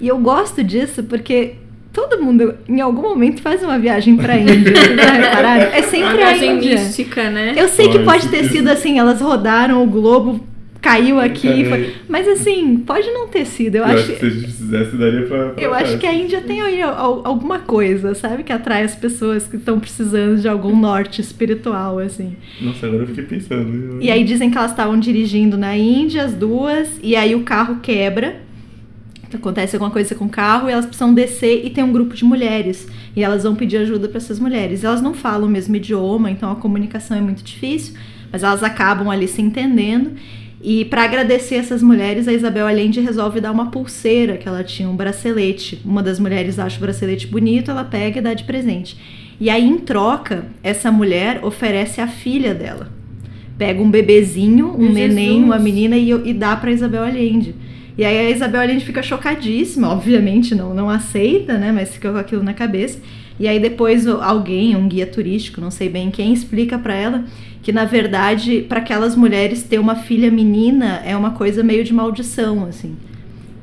E eu gosto disso porque todo mundo, em algum momento, faz uma viagem para a *laughs* Índia. Repararam? É Uma sempre a viagem Índia. mística, né? Eu sei que pode ter sido assim, elas rodaram o globo, caiu aqui, foi- mas assim, pode não ter sido. Eu, Eu acho acho que se a gente fizesse, daria pra. pra eu acho que a Índia tem aí al- alguma coisa, sabe? Que atrai as pessoas que estão precisando de algum norte espiritual, assim. Nossa, agora eu fiquei pensando. E aí dizem que elas estavam dirigindo na Índia, as duas, e aí o carro quebra. Acontece alguma coisa com o carro e elas precisam descer e tem um grupo de mulheres. E elas vão pedir ajuda para essas mulheres. Elas não falam o mesmo idioma, então a comunicação é muito difícil, mas elas acabam ali se entendendo. E para agradecer essas mulheres, a Isabel Allende resolve dar uma pulseira que ela tinha, um bracelete. Uma das mulheres acha o bracelete bonito, ela pega e dá de presente. E aí, em troca, essa mulher oferece a filha dela. Pega um bebezinho, um Meu neném, Jesus. uma menina e, e dá para Isabel Allende. E aí a Isabel Allende fica chocadíssima, obviamente não, não aceita, né? Mas fica com aquilo na cabeça. E aí depois alguém, um guia turístico, não sei bem quem, explica para ela que na verdade para aquelas mulheres ter uma filha menina é uma coisa meio de maldição, assim.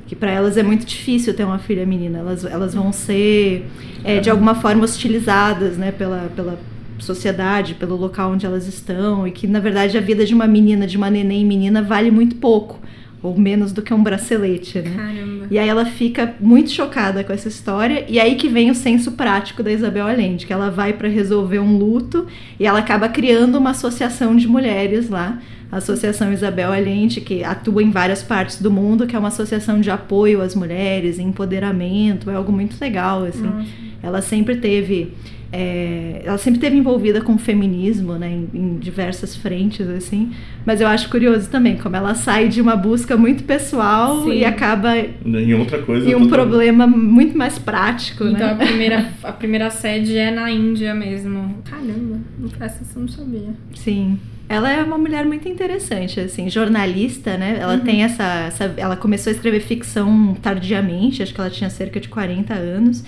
Que para elas é muito difícil ter uma filha menina. Elas, elas vão ser é, de alguma forma hostilizadas, né? Pela, pela sociedade, pelo local onde elas estão. E que na verdade a vida de uma menina, de uma neném menina, vale muito pouco. Ou menos do que um bracelete, né? Caramba. E aí ela fica muito chocada com essa história. E aí que vem o senso prático da Isabel Allende, que ela vai para resolver um luto e ela acaba criando uma associação de mulheres lá, a Associação Isabel Allende, que atua em várias partes do mundo, que é uma associação de apoio às mulheres, empoderamento, é algo muito legal, assim. Nossa. Ela sempre teve é, ela sempre teve envolvida com o feminismo, né, em, em diversas frentes, assim. Mas eu acho curioso também como ela sai de uma busca muito pessoal Sim. e acaba Em outra coisa. e um problema muito mais prático, Então a né? primeira, a primeira sede é na Índia mesmo. Caramba, essa eu não sabia. Sim. Ela é uma mulher muito interessante, assim, jornalista, né? Ela tem essa, essa. Ela começou a escrever ficção tardiamente, acho que ela tinha cerca de 40 anos.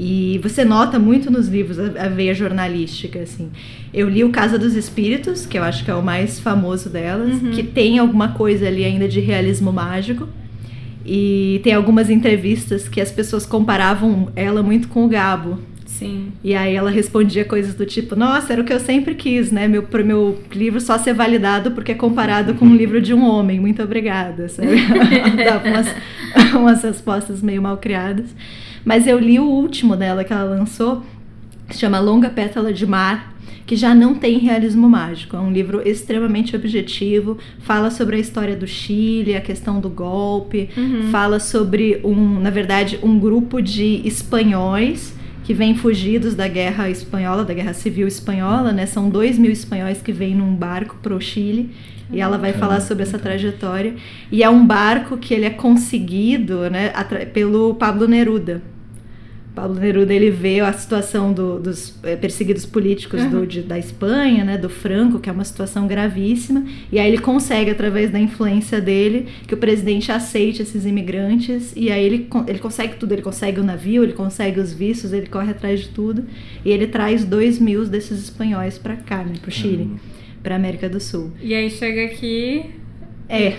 E você nota muito nos livros a, a veia jornalística, assim. Eu li O Casa dos Espíritos, que eu acho que é o mais famoso delas, Uhum. que tem alguma coisa ali ainda de realismo mágico. E tem algumas entrevistas que as pessoas comparavam ela muito com o Gabo, Sim. e aí ela respondia coisas do tipo, nossa, era o que eu sempre quis, né? Meu, pro meu livro só ser validado porque é comparado com um livro de um homem. Muito obrigada, sabe? *laughs* Dava umas, *laughs* umas respostas meio mal criadas. Mas eu li o último dela que ela lançou, que se chama Longa Pétala de Mar, que já não tem realismo mágico. É um livro extremamente objetivo, fala sobre a história do Chile, a questão do golpe, Uhum. fala sobre um, na verdade, um grupo de espanhóis que vêm fugidos da guerra espanhola, da guerra civil espanhola, né? São dois mil espanhóis que vêm num barco pro Chile. E ela vai falar sobre essa trajetória. E é um barco que ele é conseguido né, pelo Pablo Neruda. Pablo Neruda ele vê a situação do- dos eh, perseguidos políticos do- de- da Espanha, né, do Franco, que é uma situação gravíssima, e aí ele consegue, através da influência dele, que o presidente aceite esses imigrantes, e aí ele, ele consegue tudo, ele consegue o navio, ele consegue os vistos, ele corre atrás de tudo, e ele traz dois mil desses espanhóis para cá, né, pro Chile, para América do Sul. E aí chega aqui. É.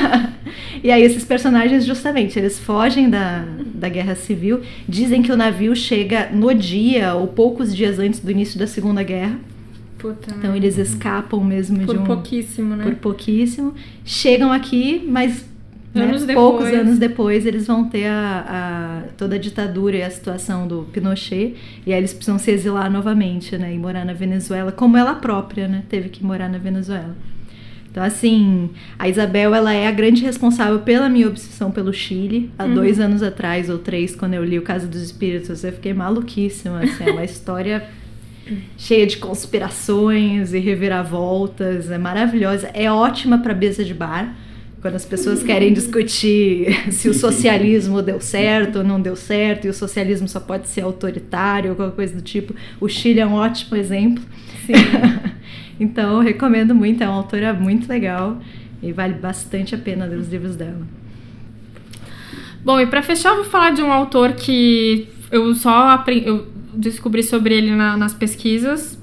*laughs* e aí esses personagens, justamente, eles fogem da, da guerra civil, dizem que o navio chega no dia ou poucos dias antes do início da Segunda Guerra. Puta. Então eles escapam mesmo por de um pouquíssimo, né? por pouquíssimo. Chegam aqui, mas né, Anos poucos depois. anos depois eles vão ter a, a- toda a ditadura e a situação do Pinochet. E aí eles precisam se exilar novamente, né? E morar na Venezuela, como ela própria, né? Teve que morar na Venezuela. Então, assim, a Isabel, ela é a grande responsável pela minha obsessão pelo Chile. Há Uhum. dois anos atrás, ou três, quando eu li O Casa dos Espíritos, eu fiquei maluquíssima, assim, é uma *laughs* história cheia de conspirações e reviravoltas, é maravilhosa, é ótima para mesa de bar. Quando as pessoas querem discutir *laughs* se o socialismo deu certo ou não deu certo, e o socialismo só pode ser autoritário ou qualquer coisa do tipo, o Chile é um ótimo exemplo. Sim. *laughs* então, eu recomendo muito, é uma autora muito legal e vale bastante a pena ler os livros dela. Bom, e pra fechar, eu vou falar de um autor que eu só apre- eu descobri sobre ele na- nas pesquisas.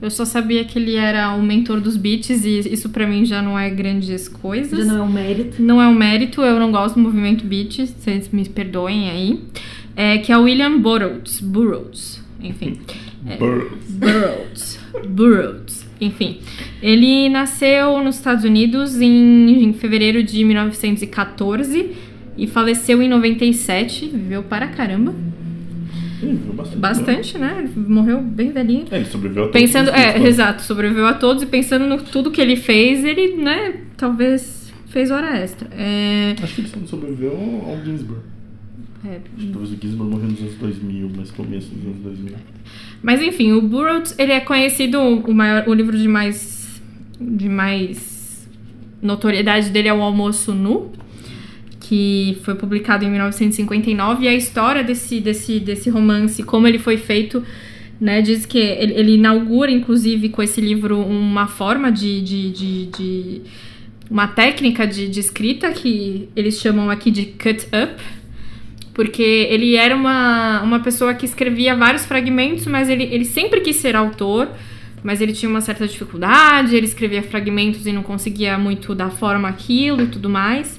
Eu só sabia que ele era o mentor dos beats e isso pra mim já não é grandes coisas. Já não é um mérito. Não é um mérito, eu não gosto do movimento beat, vocês me perdoem aí. É, que é o William Burroughs. Burroughs, enfim. É, Burroughs. Burroughs. Burroughs. Enfim. Ele nasceu nos Estados Unidos em, em fevereiro de 1914 e faleceu em 97. Viveu para caramba. Ih, viu bastante. Bastante, né? Morreu bem velhinho. É, ele sobreviveu a todos Pensando, é, riscos. exato, sobreviveu a todos e pensando no tudo que ele fez, ele, né, talvez fez hora extra. É, Acho que ele sobreviveu ao Ginsburg. É, Acho que talvez o Ginsburg morreu nos anos 2000, mas começo dos anos 2000. Mas enfim, o Burroughs, ele é conhecido o maior, o livro de mais de mais notoriedade dele é o Almoço Nu, que foi publicado em 1959, e a história desse, desse, desse romance, como ele foi feito, né, diz que ele, ele inaugura, inclusive, com esse livro, uma forma de. de, de, de- uma técnica de, de escrita que eles chamam aqui de cut up, porque ele era uma, uma pessoa que escrevia vários fragmentos, mas ele, ele sempre quis ser autor, mas ele tinha uma certa dificuldade, ele escrevia fragmentos e não conseguia muito dar forma àquilo e tudo mais.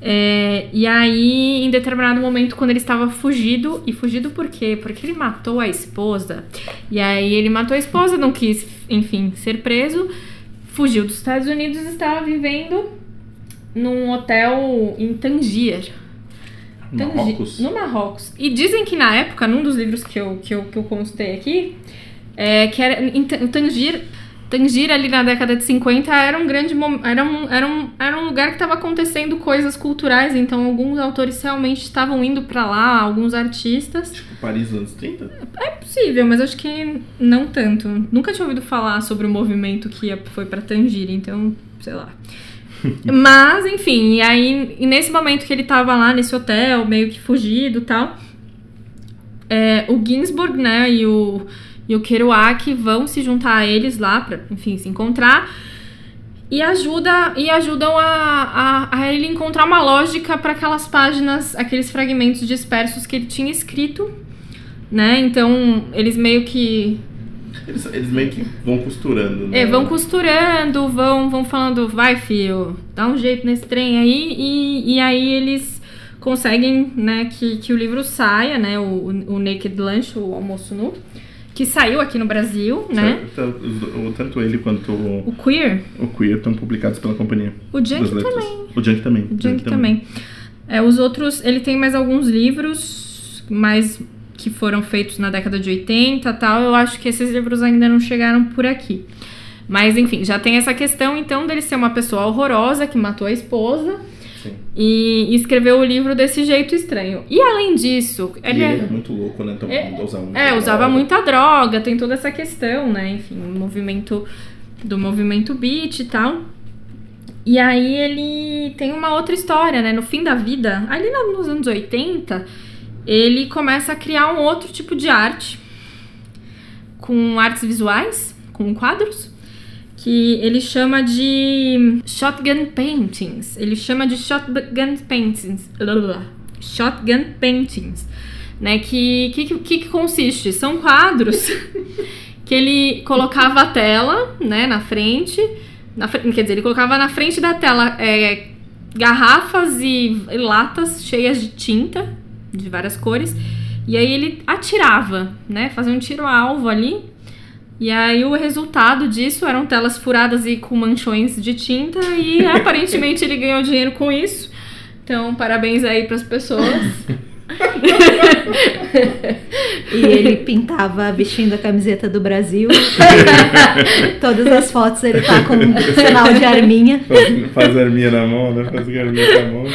É, e aí, em determinado momento, quando ele estava fugido, e fugido por quê? Porque ele matou a esposa. E aí ele matou a esposa, não quis, enfim, ser preso, fugiu dos Estados Unidos e estava vivendo num hotel em Tangier. Marrocos? No Marrocos. E dizem que na época, num dos livros que eu, que eu, que eu constei aqui, é, que era em Ta- em Tangier, Tangier ali na década de 50 era um grande era um, era um, era um lugar que estava acontecendo coisas culturais, então alguns autores realmente estavam indo para lá, alguns artistas. Tipo, Paris anos 30? É possível, mas acho que não tanto. Nunca tinha ouvido falar sobre o movimento que foi pra Tangira, então, sei lá. *laughs* mas, enfim, e aí, nesse momento que ele tava lá nesse hotel, meio que fugido e tal, é, o Ginsburg, né, e o, e o Kerouac vão se juntar a eles lá pra, enfim, se encontrar. E, ajuda, e ajudam a, a, a ele encontrar uma lógica para aquelas páginas, aqueles fragmentos dispersos que ele tinha escrito né? Então, eles meio que Eles, eles meio que vão costurando, né? é, vão costurando, vão, vão falando, vai, filho, dá um jeito nesse trem aí, e, e aí eles conseguem, né, que, que o livro saia, né, o, o Naked Lunch, o almoço nu, que saiu aqui no Brasil, né? Tanto, ele quanto o, O Queer, o Queer estão publicados pela companhia. o Junk também. O Junk também. O Junk também. É, os outros, ele tem mais alguns livros, mais que foram feitos na década de 80 e tal. Eu acho que esses livros ainda não chegaram por aqui. Mas enfim, já tem essa questão então dele ser uma pessoa horrorosa que matou a esposa Sim. e, escreveu o livro desse jeito estranho. E além disso, E ele, ele é- era muito louco, né? Então É, usava muito. é, usava muita droga, tem toda essa questão, né? Enfim, o movimento do movimento beat e tal. E aí ele tem uma outra história, né? No fim da vida, ali nos anos 80, ele começa a criar um outro tipo de arte com artes visuais, com quadros, que ele chama de shotgun paintings. Ele chama de shotgun paintings. Shotgun paintings né? Que que, que que consiste? São quadros *laughs* que ele colocava a tela, né, na frente, na, quer dizer, ele colocava na frente da tela é, garrafas e latas cheias de tinta de várias cores, e aí ele atirava, né, fazia um tiro alvo ali. E aí o resultado disso eram telas furadas e com manchões de tinta e *laughs* aparentemente ele ganhou dinheiro com isso. Então, parabéns aí para as pessoas. E ele pintava vestindo a camiseta do Brasil. *laughs* Todas as fotos ele tá com um sinal de arminha. Faz, faz arminha na mão, né? Faz arminha na mão.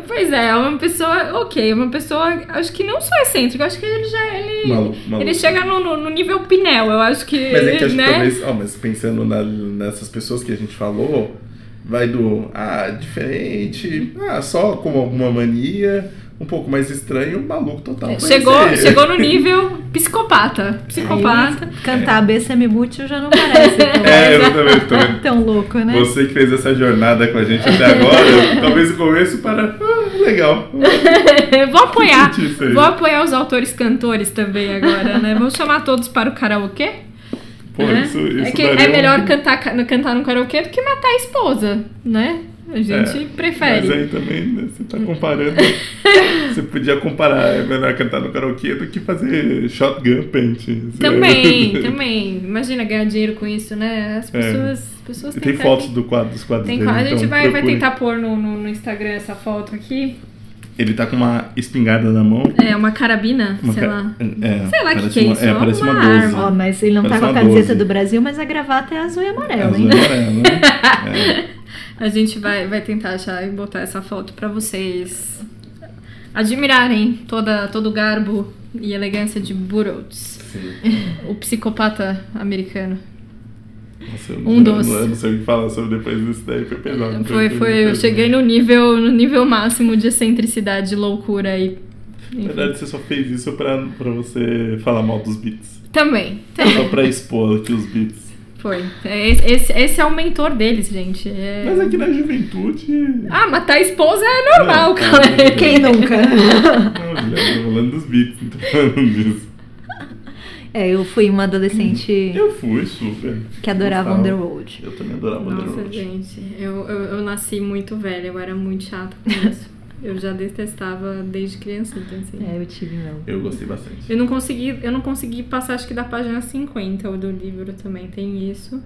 Pois é, é uma pessoa, ok, é uma pessoa, acho que não só excêntrica, acho que ele já, ele, Maluco, maluco. ele chega no, no- no nível Pinel, eu acho que, Mas é que acho né? que talvez, ó, mas pensando na- nessas pessoas que a gente falou, vai do ah, diferente, ah, só com alguma mania, um pouco mais estranho, maluco total. Mas Chegou, é- chegou no *laughs* nível psicopata, psicopata. Aí, cantar a Bessame Mútil já não parece *laughs* tão, É, exatamente. Tô vendo. tão louco, né? Você que fez essa jornada com a gente até agora, *laughs* talvez o começo para. Ah, legal. vou apoiar, vou apoiar os autores cantores também agora, né? Vamos chamar todos para o karaokê? Pô, né? isso, isso é que é melhor um- cantar, ca- cantar no karaokê do que matar a esposa, né? A gente É, prefere. Mas aí também, né, você tá comparando. *laughs* você podia comparar, é melhor cantar no karaokê do que fazer shotgun paint. Também, *laughs* também. Imagina ganhar dinheiro com isso, né? As É. pessoas, as pessoas E tem fotos do quadro, dos quadros Tem, dele. a gente então vai, vai tentar pôr no, no, no Instagram essa foto aqui. Ele tá com uma espingarda na mão. É uma carabina, Uma sei ca- lá. É, Sei lá que parece que é uma, isso, É, é parece uma, uma 12. arma. Ó, mas ele não tá Parece com a camiseta 12. do Brasil, mas a gravata é azul e amarelo, Azul hein? e amarelo, né? *laughs* É. A gente vai, vai tentar achar e botar essa foto pra vocês admirarem toda, todo o garbo e elegância de Burroughs, o psicopata americano. Nossa, eu Um não, doce. Eu não sei o que falar sobre depois disso daí, foi pesado. Foi, foi, eu cheguei no nível, no nível máximo de excentricidade, loucura e. Na enfim. verdade, você só fez isso pra, pra você falar mal dos beats. Também, Só pra expor aqui os beats. Foi. É, Esse, esse, é o mentor deles, gente. É- Mas aqui na juventude. Ah, matar a esposa é normal, Não, cara. não, não. Quem nunca? Não, Juliana, tô falando dos beats, não tô falando disso. É, eu fui uma adolescente Eu fui super. que adorava Gostava. Underworld. Eu também adorava Nossa, Underworld. gente, eu, eu, eu nasci muito velha, eu era muito chata com *laughs* isso. Eu já detestava desde criancinha, assim. É, eu tive meu. Eu gostei bastante. Eu não consegui, eu não consegui passar, acho que da página 50 ou do livro também tem isso.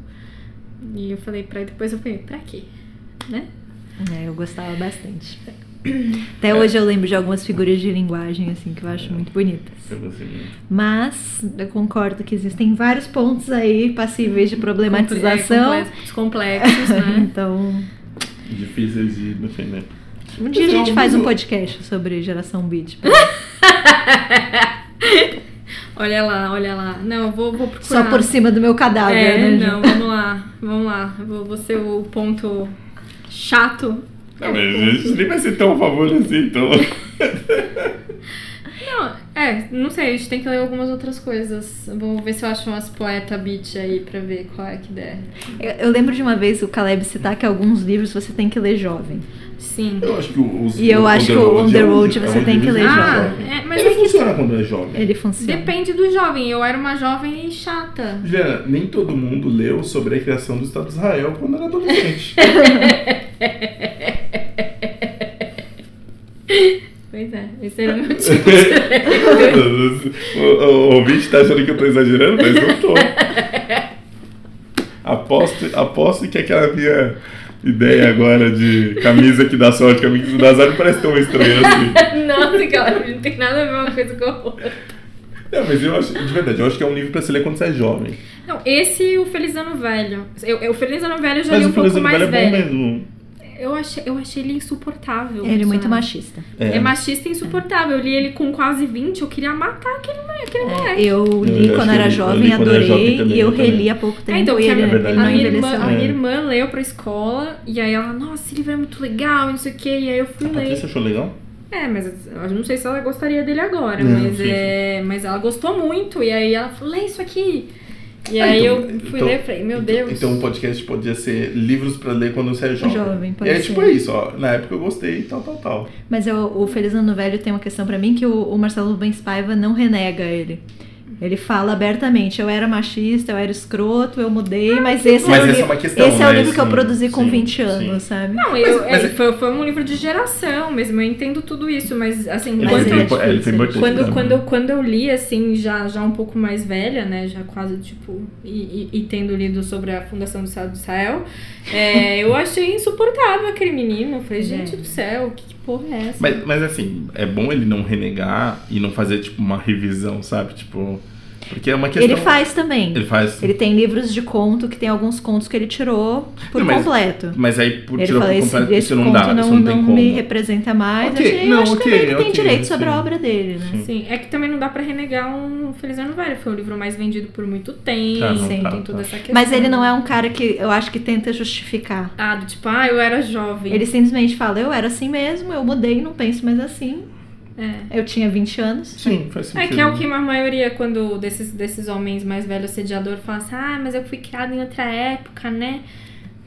E eu falei pra depois eu falei, pra quê? Né? É, eu gostava bastante. Até hoje eu lembro de algumas figuras de linguagem, assim, que eu acho muito bonitas. Eu gostei muito. Mas eu concordo que existem vários pontos aí passíveis de problematização. É, complexos, complexos, né? *laughs* então, Difíceis de defender. Um dia a gente faz um podcast sobre geração beat. *laughs* olha lá, olha lá. Não, eu vou, vou procurar. Só por cima do meu cadáver, É, né? Não, vamos lá, vamos lá. Eu Vou, vou ser o ponto chato. Não, mas a gente nem vai ser tão a favor assim, então. *laughs* Não, é, não sei, a gente tem que ler algumas outras coisas. Vou ver se eu acho umas poeta beat aí pra ver qual é que der. Eu, eu lembro de uma vez o Caleb citar que alguns livros você tem que ler jovem. Sim. Eu acho que os. E eu acho que o Underworld é um você tem que ler Ah, jovem. é, mas Ele é que funciona quando é jovem. Ele funciona. depende do jovem. Eu era uma jovem chata. Juliana, nem todo mundo leu sobre a criação do Estado de Israel quando era adolescente. *laughs* Pois é, esse era o meu tipo o, *laughs* o, o ouvinte tá achando que eu tô exagerando, mas não tô. *laughs* Aposto, aposto que aquela minha ideia agora de camisa que dá sorte, camisa que dá azar, não parece tão estranha assim. *laughs* Nossa, cara, não tem nada a ver uma coisa com a outra. Não, mas eu acho, de verdade, eu acho que é um livro pra se ler quando você é jovem. Não, esse e o Feliz Ano Velho. Eu, eu, o Feliz Ano Velho eu já Mas li um o Feliz pouco Ano mais Velho é bom velho. mesmo. Eu achei, eu achei ele insuportável. Ele é muito machista. É. machista e insuportável. Eu li ele com quase 20, eu queria matar aquele, aquele É, moleque. eu li Eu quando era eu jovem, era adorei, jovem também, e eu eu também. reli há pouco tempo É, então, e que a, ele, É ele verdade. não a, minha irmã, a minha É. irmã leu pra escola, e aí ela, nossa, esse livro é muito legal, e não sei o que, e aí eu fui A ler. Patrícia achou legal? É, mas eu não sei se ela gostaria dele agora, Não, mas, sim, é, mas ela gostou muito, e aí ela falou, lê isso aqui. E Ah, aí então- eu fui então- ler e falei, meu então- Deus. Então o podcast podia ser livros pra ler quando você é jovem. Jovem, pode e é ser. tipo isso, ó. Na época eu gostei, tal, tal, tal. Mas eu- o Feliz Ano Velho tem uma questão pra mim que o, o Marcelo Rubens Paiva não renega ele. Ele fala abertamente, eu era machista, eu era escroto, eu mudei, mas esse Mas é o, li- é uma questão, esse é o né? livro que eu Sim, produzi com sim, 20 anos, sim. sabe? Não, eu, Mas- mas- é, foi, foi um livro de geração mesmo, eu entendo tudo isso, mas assim, Ele quando, foi, é tempo- é, ele foi difícil. importante. quando, né? quando, eu, quando eu li, assim, já, já um pouco mais velha, né, já quase, tipo, e, e- e tendo lido sobre a fundação do Estado de Israel, é, *laughs* eu achei insuportável aquele menino, eu falei, gente É. do céu, que, que porra é essa? Mas, mas assim, é bom ele não renegar e não fazer, tipo, uma revisão, sabe? Tipo. Porque é uma questão. Ele faz também. Ele faz. Ele tem livros de conto que tem alguns contos que ele tirou por Não, mas- completo. Mas aí, por Ele fala, por esse, completo, esse isso não conto dá, não, isso não tem não como. me representa mais. Ok, Eu achei, não, acho ok, também que tem ok, direito sobre sim. a obra dele, né? Sim. Sim, é que também não dá pra renegar um Feliz Ano Velho, foi o livro mais vendido por muito tempo, Tá, não, tem tá, toda tá. essa questão. Mas ele não é um cara que eu acho que tenta justificar. Ah, do tipo, ah, eu era jovem. Ele simplesmente fala, eu era assim mesmo, eu mudei, não penso mais assim. É. Eu tinha 20 anos. Sim, faz sentido. É que é o que a maioria, quando desses, desses homens mais velhos assediador fala assim, ah, mas eu fui criado em outra época, né?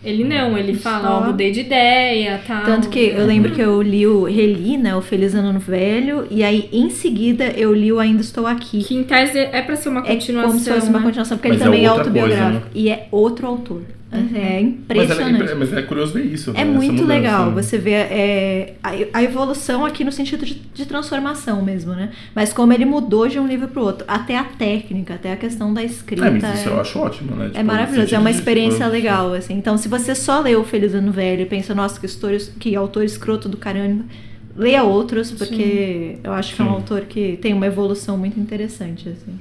Ele não, ele fala, ó, Só- mudei de ideia, tal. Tanto que eu lembro que eu li o reli, né, o Feliz Ano Velho, e aí em seguida eu li o Ainda Estou Aqui. Que em tese é pra ser uma É continuação, como se fosse uma né? continuação, porque Mas ele é também é, outra coisa, autobiográfico. né? E é outro autor. É Mas é, impressionante. impre- mas é curioso ver isso. É né, muito legal você ver é, a, a evolução aqui no sentido de, de transformação mesmo, né? Mas como ele mudou de um livro pro outro. Até a técnica, até a questão da escrita. É, mas isso é- eu acho ótimo, né? É Tipo, maravilhoso, no é uma de, experiência tipo, legal, assim. Então, se você só lê o Feliz Ano Velho e pensa, nossa, que, história, que autor escroto do caramba, leia outros, porque eu acho que é um Sim. autor que tem uma evolução muito interessante, assim.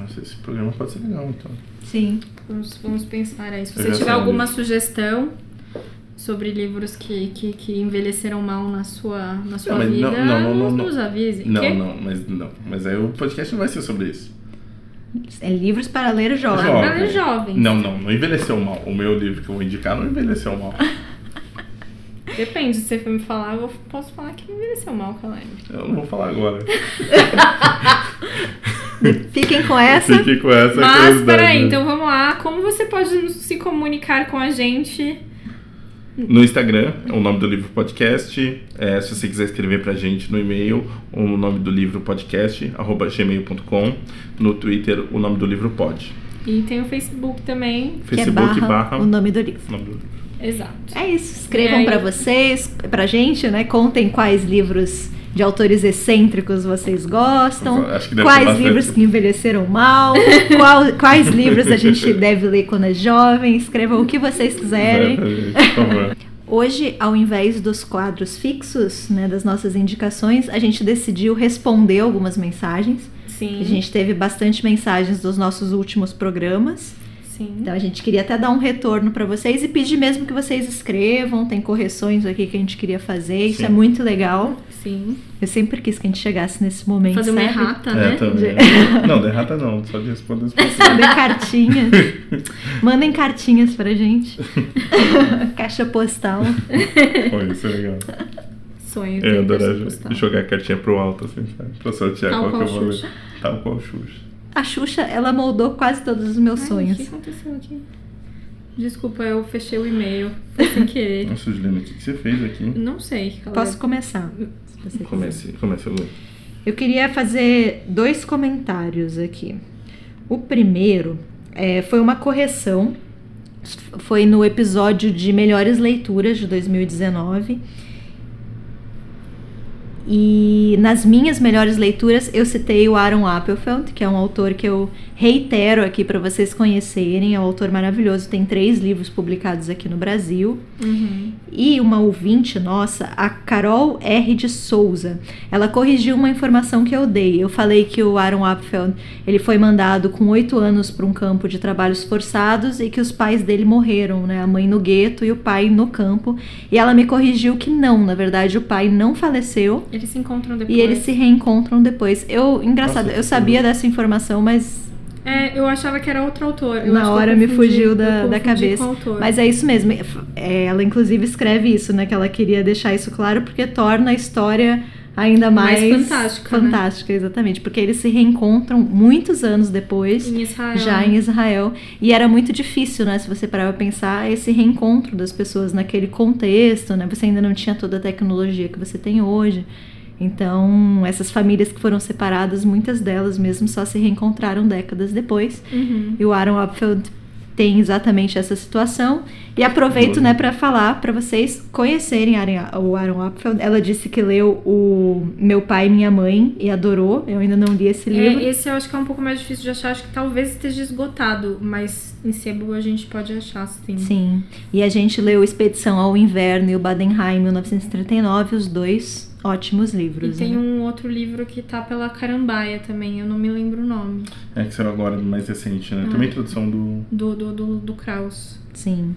Nossa, esse programa pode ser legal, então. Sim. Vamos, vamos pensar aí. Se você tiver alguma sugestão sobre livros que, que, que envelheceram mal na sua, na sua mas vida, não, não, não, não, nos, não. nos avise. Não, Quê? não, mas não. Mas aí o podcast não vai ser sobre isso. É livros para ler jovem. Jovem. Para jovens. Não, não, não envelheceu mal. O meu livro que eu vou indicar não envelheceu mal. *laughs* Depende, se você for me falar, eu posso falar que envelheceu mal, Caleb. Eu não vou falar agora. *laughs* Fiquem com essa. Fique com essa Mas, peraí, então vamos lá. Como você pode se comunicar com a gente? No Instagram, o nome do livro podcast. É, se você quiser escrever pra gente no e-mail, o nome do livro podcast, arroba gmail.com. No Twitter, o nome do livro pod. E tem o Facebook também. Que é Facebook barra, barra, o nome do livro. o nome do livro. Exato. É isso. Escrevam aí? pra vocês, pra gente, né? Contem quais livros de autores excêntricos vocês gostam. Acho que deve ter Quais livros que envelheceram mal. *laughs* qual- quais livros a gente deve ler quando é jovem. Escrevam o que vocês quiserem. Exatamente, por favor. *laughs* Hoje, ao invés dos quadros fixos, né, das nossas indicações, a gente decidiu responder algumas mensagens. Sim. A gente teve bastante mensagens dos nossos últimos programas. Sim. Então a gente queria até dar um retorno para vocês e pedir mesmo que vocês escrevam. Tem correções aqui que a gente queria fazer. Isso Sim. é muito legal. Sim. Eu sempre quis que a gente chegasse nesse momento. Fazer uma sabe? errata, É, né? também. *laughs* Não, derrata não, só de responder as pessoas. Mandem cartinhas. *laughs* Mandem cartinhas pra gente. *laughs* Caixa postal. Pô, isso é legal. Sonho. Eu ia ter adorar caixa postal. jogar a cartinha pro alto, assim, sabe? Pra sortear Tal qual que eu vou ler. Tal qual Xuxa. A Xuxa, ela moldou quase todos os meus Ai, sonhos. O que aconteceu aqui? Desculpa, eu fechei o e-mail. Foi sem querer. *laughs* Nossa, Juliana, o que você fez aqui? Não sei. Posso começar? se você quiser. Comece, comece ler. Eu queria fazer dois comentários aqui. O primeiro é, foi uma correção. Foi no episódio de Melhores Leituras de 2019. E nas minhas melhores leituras eu citei o Aaron Appelfeld, que é um autor que eu reitero aqui para vocês conhecerem. É um autor maravilhoso, tem três livros publicados aqui no Brasil. Uhum. E uma ouvinte nossa, a Carol R. de Souza, ela corrigiu uma informação que eu dei. Eu falei que o Aaron Appelfeld ele foi mandado com oito anos para um campo de trabalhos forçados e que os pais dele morreram, né? A mãe no gueto e o pai no campo. E ela me corrigiu que não, na verdade o pai não faleceu Eles se encontram depois. e eles se reencontram depois. Eu, engraçado, Nossa, eu sabia dessa informação, mas É, eu achava que era outro autor. Eu Na hora me fugiu eu da, da cabeça. com o autor. Mas é isso mesmo. É, ela, inclusive, escreve isso, né? Que ela queria deixar isso claro porque torna a história ainda mais, Mais fantástica, né? Fantástica, exatamente. Porque eles se reencontram muitos anos depois. Em Israel. Já em Israel. E era muito difícil, né? Se você parar pra pensar, esse reencontro das pessoas naquele contexto, né? Você ainda não tinha toda a tecnologia que você tem hoje. Então, essas famílias que foram separadas, muitas delas mesmo só se reencontraram décadas depois. Uhum. E o Aaron Upfield tem exatamente essa situação. E aproveito, né, para falar para vocês conhecerem o Aaron Upfield. Ela disse que leu o Meu Pai e Minha Mãe e adorou. Eu ainda não li esse livro. É, esse eu acho que é um pouco mais difícil de achar. Acho que talvez esteja esgotado. Mas em Cebu a gente pode achar, sim. Sim. E a gente leu Expedição ao Inverno e o Badenheim, 1939, os dois ótimos E livros. tem né? um outro livro que tá pela Carambaia também, eu não me lembro o nome. É que saiu agora, mais recente, né? Ah. Também introdução do... Do, do, do, do Kraus. Sim.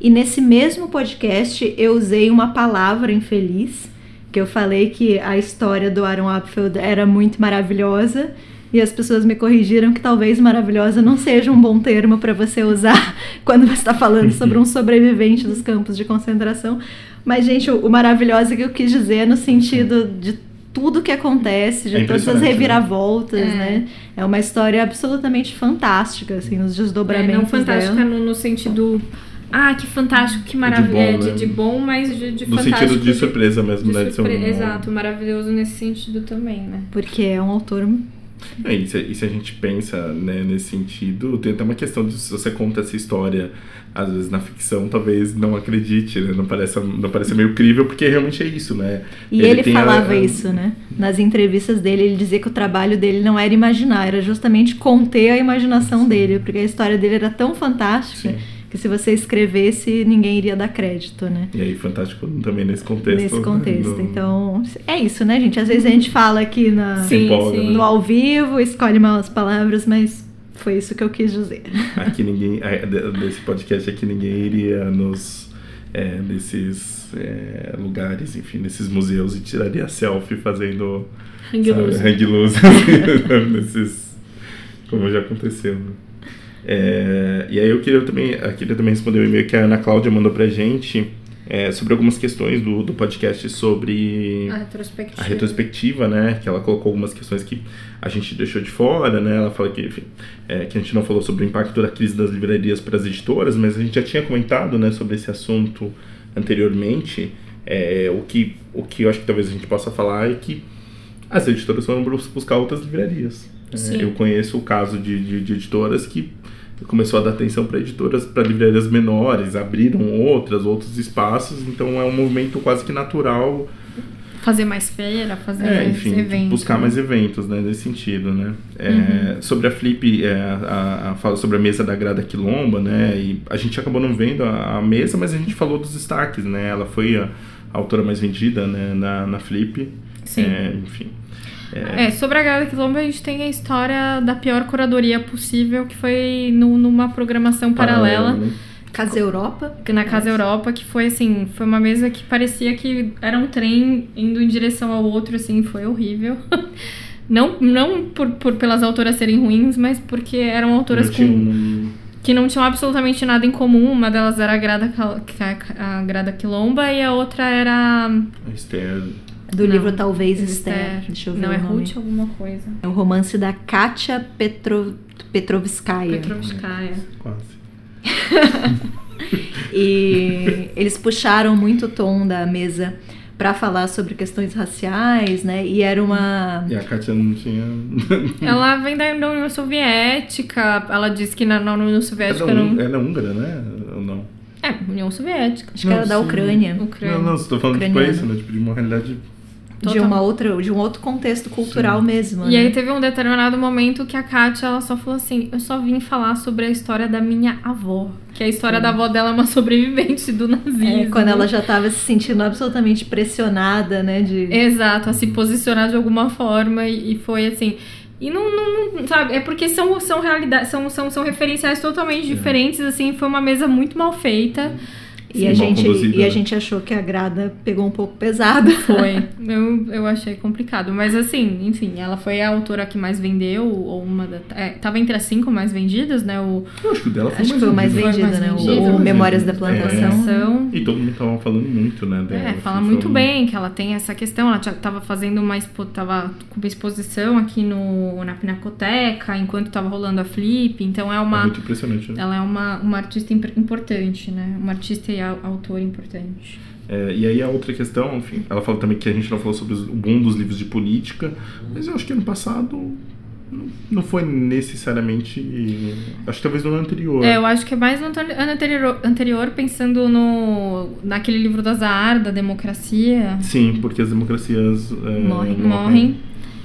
E nesse mesmo podcast eu usei uma palavra infeliz, que eu falei que a história do Aaron Upfield era muito maravilhosa. E as pessoas me corrigiram que talvez maravilhosa não seja um bom termo para você usar *laughs* quando você está falando sobre um *laughs* sobrevivente dos campos de concentração. Mas, gente, o, o maravilhosa que eu quis dizer é no sentido de tudo que acontece, de É todas as né? reviravoltas, É. né? É uma história absolutamente fantástica, assim, nos É, desdobramentos não fantástica dela. no, no sentido. Ah, que fantástico, que maravilha. É de, né? de bom, mas de, de No fantástico. sentido de surpresa mesmo, de né? De ser um- surpre- Exato, maravilhoso nesse sentido também, né? Porque é um autor. É, e, se, e se a gente pensa né, nesse sentido, tem até uma questão de se você conta essa história, às vezes na ficção, talvez não acredite, né? Não pareça, não pareça meio crível, porque realmente é isso, né? E ele, a- falava a- isso, né? Nas entrevistas dele, ele dizia que o trabalho dele não era imaginar, era justamente conter a imaginação dele, porque a história dele era tão fantástica Sim. que se você escrevesse, ninguém iria dar crédito, né? E aí, fantástico também nesse contexto. Nesse contexto. no- Então, é isso, né, gente? Às vezes a gente fala aqui na, Sim, empolga, sim. né? no ao vivo, escolhe mal as palavras, mas foi isso que eu quis dizer. Aqui ninguém. é, de- Desse podcast aqui ninguém iria nos. É, nesses é, lugares, enfim, nesses museus e tiraria selfie fazendo. Hang sabe, loose. loose, *laughs* nesses como já aconteceu. Né? É, e aí eu queria também, eu queria também responder o e-mail que a Ana Cláudia mandou pra gente é, sobre algumas questões do, do podcast sobre A retrospectiva. a retrospectiva, né? Que ela colocou algumas questões que a gente deixou de fora, né? Ela fala que, enfim, é, que a gente não falou sobre o impacto da crise das livrarias para as editoras, mas a gente já tinha comentado, né, sobre esse assunto anteriormente. É, o que o que eu acho que talvez a gente possa falar é que as editoras foram bus- buscar outras livrarias. É, eu conheço o caso de, de, de editoras que começou a dar atenção para editoras, para livrarias menores, abriram outras, outros espaços, então é um movimento quase que natural Fazer mais feira, fazer é, mais enfim, eventos. buscar mais eventos, né, nesse sentido, né. É, Sobre a Flip, é, a, a, fala sobre a mesa da Grada Quilomba, né, e a gente acabou não vendo a, a mesa, mas a gente falou dos destaques, né, ela foi a, a autora mais vendida, né, na, na Flip. Sim. É, enfim. É, sobre a Grada Quilombo a gente tem a história da pior curadoria possível, que foi no- numa programação paralela. né? Casa Europa. na Casa Europa, que foi assim, foi uma mesa que parecia que era um trem indo em direção ao outro, assim, foi horrível. *laughs* Não, não por, por pelas autoras serem ruins, mas porque eram autoras com, um- que não tinham absolutamente nada em comum. Uma delas era a Grada, a, a Grada Quilomba e a outra era. a Esther, Do Não, livro Talvez Esther. Deixa eu ver Não, o é nome. Ruth alguma coisa. É o romance da Katia Petro... Petrovskaya. Petrovskaya. quase. *laughs* E eles puxaram muito o tom da mesa para falar sobre questões raciais, né? E era uma E a Katia não tinha... *laughs* Ela vem da União Soviética. Ela disse que na, na União Soviética ela, é um- não. ela é húngara, né? Ou não? É, União Soviética. acho que era Não, da sim. Ucrânia, Ucrânia. Não, não, você tá falando tipo Ucraniana. isso, né? Tipo, de uma realidade... de uma outra, de um outro contexto cultural mesmo. E né? aí teve um determinado momento que a Kátia, ela só falou assim, eu só vim falar sobre a história da minha avó. Que a história da avó dela é uma *laughs* sobrevivente do nazismo. É, quando ela já estava se sentindo absolutamente pressionada, né? De... Exato, a se posicionar de alguma forma e, e foi assim... E não, não, não- sabe, é porque são, são realidades, são, são, são referenciais totalmente diferentes, assim, foi uma mesa muito mal feita. E, a gente, conduzida, e a né? gente achou que a grada pegou um pouco pesado. Foi. *laughs* Eu, eu achei complicado. Mas assim, enfim, ela foi a autora que mais vendeu, ou uma da. É, tava entre as cinco mais vendidas, né? O Eu acho que o dela foi Acho que foi o mais Foi mais vendido, né? O-. O, Memórias da vendido. Plantação. Plantação. E todo mundo tava falando muito, né? dela, É, assim, fala muito um- bem que ela tem essa questão. Ela tava fazendo uma expo, tava com uma exposição aqui no, na Pinacoteca, enquanto tava rolando a Flip. Então é É uma. muito impressionante. né? Ela é uma, uma artista imp- importante, né? Uma artista e au- autora importante. É, e aí a outra questão, enfim, ela fala também que a gente não falou sobre o boom dos livros de política, mas eu acho que ano passado não- foi necessariamente. Acho que talvez no ano anterior. É, eu acho que é mais no ano anterior, anterior pensando no naquele livro da Zahar, da democracia. Sim, porque as democracias é, Morrem. Morrem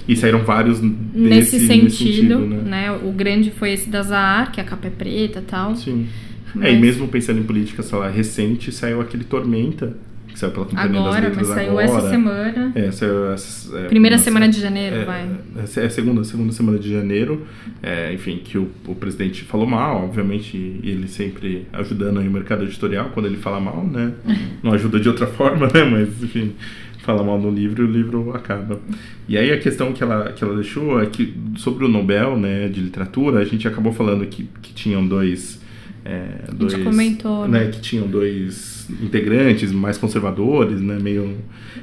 E saíram vários nesse, desse, sentido, né? né? O grande foi esse da Zahar, que a capa é preta e tal. Sim. É, Mas- e mesmo pensando em política, sei lá, recente, saiu aquele Tormenta, que saiu pela Companhia das Agora, Letras mas saiu agora. essa semana. É, saiu essa, é, Primeira semana de janeiro, é, vai. É, é segunda, segunda semana de janeiro, é, enfim, que o, o presidente falou mal, obviamente, e ele sempre ajudando aí o mercado editorial quando ele fala mal, né? *laughs* Não ajuda de outra forma, né? Mas, enfim, fala mal no livro e o livro acaba. E aí a questão que ela, que ela deixou é que sobre o Nobel, né, de literatura, a gente acabou falando que, que tinham dois... É, gente dois, comentou, né, né? que tinham dois integrantes mais conservadores, né, meio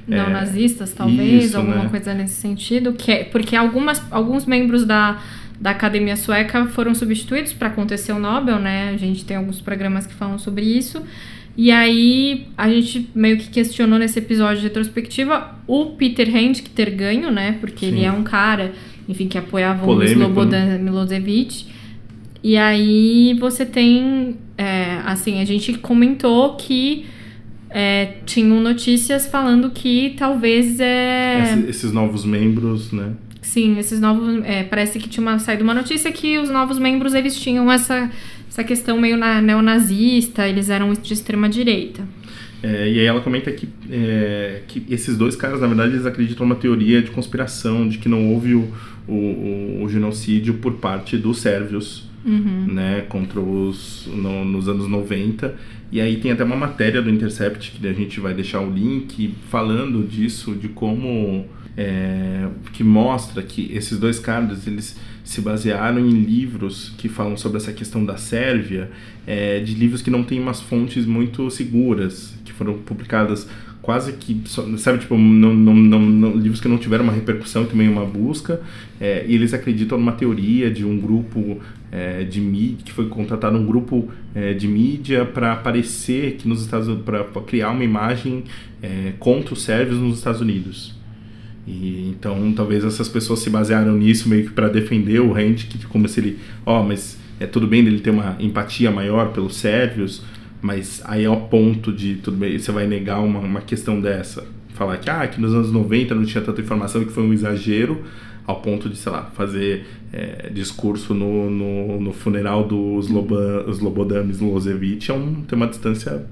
é, Não nazistas, talvez, isso, alguma né? coisa nesse sentido. Que é, porque algumas, alguns membros da, da Academia Sueca foram substituídos para acontecer o Nobel, né? A gente tem alguns programas que falam sobre isso. E aí a gente meio que questionou nesse episódio de retrospectiva o Peter Hand ter ganho, né? Porque ele Sim. é um cara, enfim, que apoiava o Slobodan Milosevic. E aí você tem, é, assim, a gente comentou que é, tinham notícias falando que talvez é, esse- esses novos membros, né? sim esses novos é, parece que tinha uma, saído uma notícia que os novos membros eles tinham essa essa questão meio na, neonazista eles eram de extrema direita É, e aí ela comenta que, é, que esses dois caras, na verdade, eles acreditam numa teoria de conspiração, de que não houve o, o, o- o genocídio por parte dos sérvios Uhum. né, contra os no- nos anos 90. E aí tem até uma matéria do Intercept que a gente vai deixar o link falando disso, de como é, que mostra que esses dois caras eles se basearam em livros que falam sobre essa questão da Sérvia, é, de livros que não têm umas fontes muito seguras, que foram publicadas quase que, sabe, tipo, não, não, não- livros que não tiveram uma repercussão e também uma busca, é, e eles acreditam numa teoria de um grupo é, de mídia, que foi contratado um grupo é, de mídia para aparecer que nos Estados Unidos, para criar uma imagem é, contra os sérvios nos Estados Unidos. E então talvez essas pessoas se basearam nisso meio que para defender o Rand, que como se ele, ó, mas é tudo bem dele ter uma empatia maior pelos sérvios, mas aí ao ponto de tudo bem, você vai negar uma, uma questão dessa, falar que ah, que nos anos 90 não tinha tanta informação que foi um exagero, ao ponto de, sei lá, fazer é, discurso no, no, no funeral do Slobodan, Slobodan Milosevic é um, tem uma distância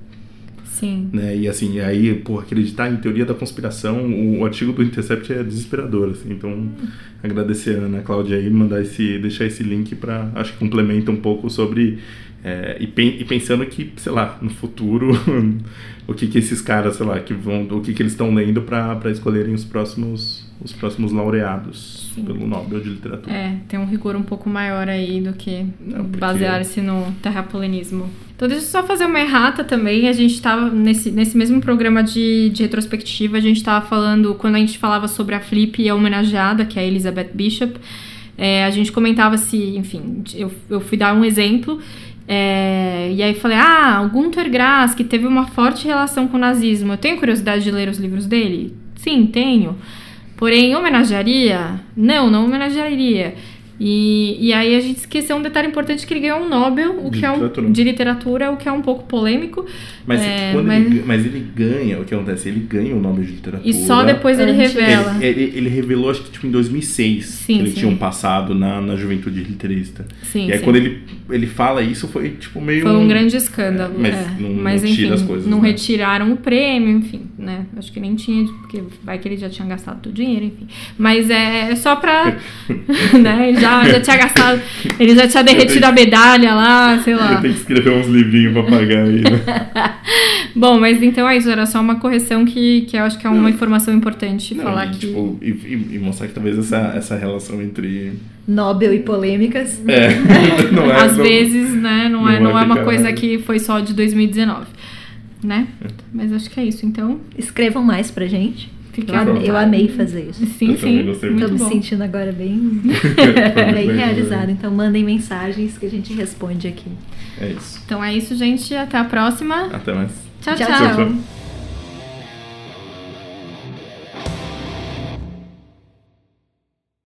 Sim. né? E assim, aí, por acreditar em teoria da conspiração, o, artigo do Intercept é desesperador, assim. Então, agradecer a Ana Cláudia aí, mandar esse, deixar esse link para acho que complementa um pouco sobre é, e, pen- e pensando que, sei lá, no futuro, *laughs* o que que esses caras, sei lá, que vão, o que que eles estão lendo para escolherem os próximos os próximos laureados Sim. pelo Nobel de Literatura. É, tem um rigor um pouco maior aí do que porque- basear-se no terraplanismo. Então deixa eu só fazer uma errata também. A gente tava nesse, nesse mesmo programa de, de retrospectiva, a gente tava falando, quando a gente falava sobre a Flip e a homenageada, que é a Elizabeth Bishop, é, a gente comentava se, enfim, eu, eu fui dar um exemplo. É, e aí falei, ah, o Gunter Grass, que teve uma forte relação com o nazismo. Eu tenho curiosidade de ler os livros dele? Sim, tenho. Porém, homenagearia? Não, não homenagearia. E, e aí a gente esqueceu um detalhe importante que ele ganhou um Nobel, o De que é um literatura. de literatura, o que é um pouco polêmico. Mas, É, quando mas- Ele, mas ele ganha, o que acontece? Ele ganha o Nobel de Literatura. E só depois ele revela. Ele, ele, ele revelou, acho que tipo, em 2006, Sim, que ele sim. tinha um passado na, na juventude literista. Sim, e aí sim. quando ele, ele fala isso, foi tipo meio... Foi um grande escândalo. É, mas é. não- não mas tira enfim, as coisas, não né? retiraram o prêmio, enfim, né? Acho que nem tinha, porque vai que ele já tinha gastado todo o dinheiro, enfim. Mas é só pra. *laughs* *laughs* né? ele Já, já tinha gastado. Ele já tinha derretido a medalha lá, sei lá. Tenho que escrever uns livrinhos pra pagar aí, né? *laughs* Bom, mas então é isso, era só uma correção que, que eu acho que é uma informação importante Não, falar e, que. tipo, e, e- mostrar que talvez essa, essa relação entre... Nobel e polêmicas. É, *laughs* não é... Às não- vezes, né, não, não é, não é uma coisa que foi só de 2019. Né? Mas acho que é isso. Então, Escrevam mais pra gente. Eu, eu amei fazer isso. Sim, Eu sim. gostei Muito Tô me bom. sentindo agora bem, *laughs* bem realizada. Então mandem mensagens que a gente responde aqui. É isso. Então é isso, gente. Até a próxima. Até mais. tchau. tchau. Tchau, tchau.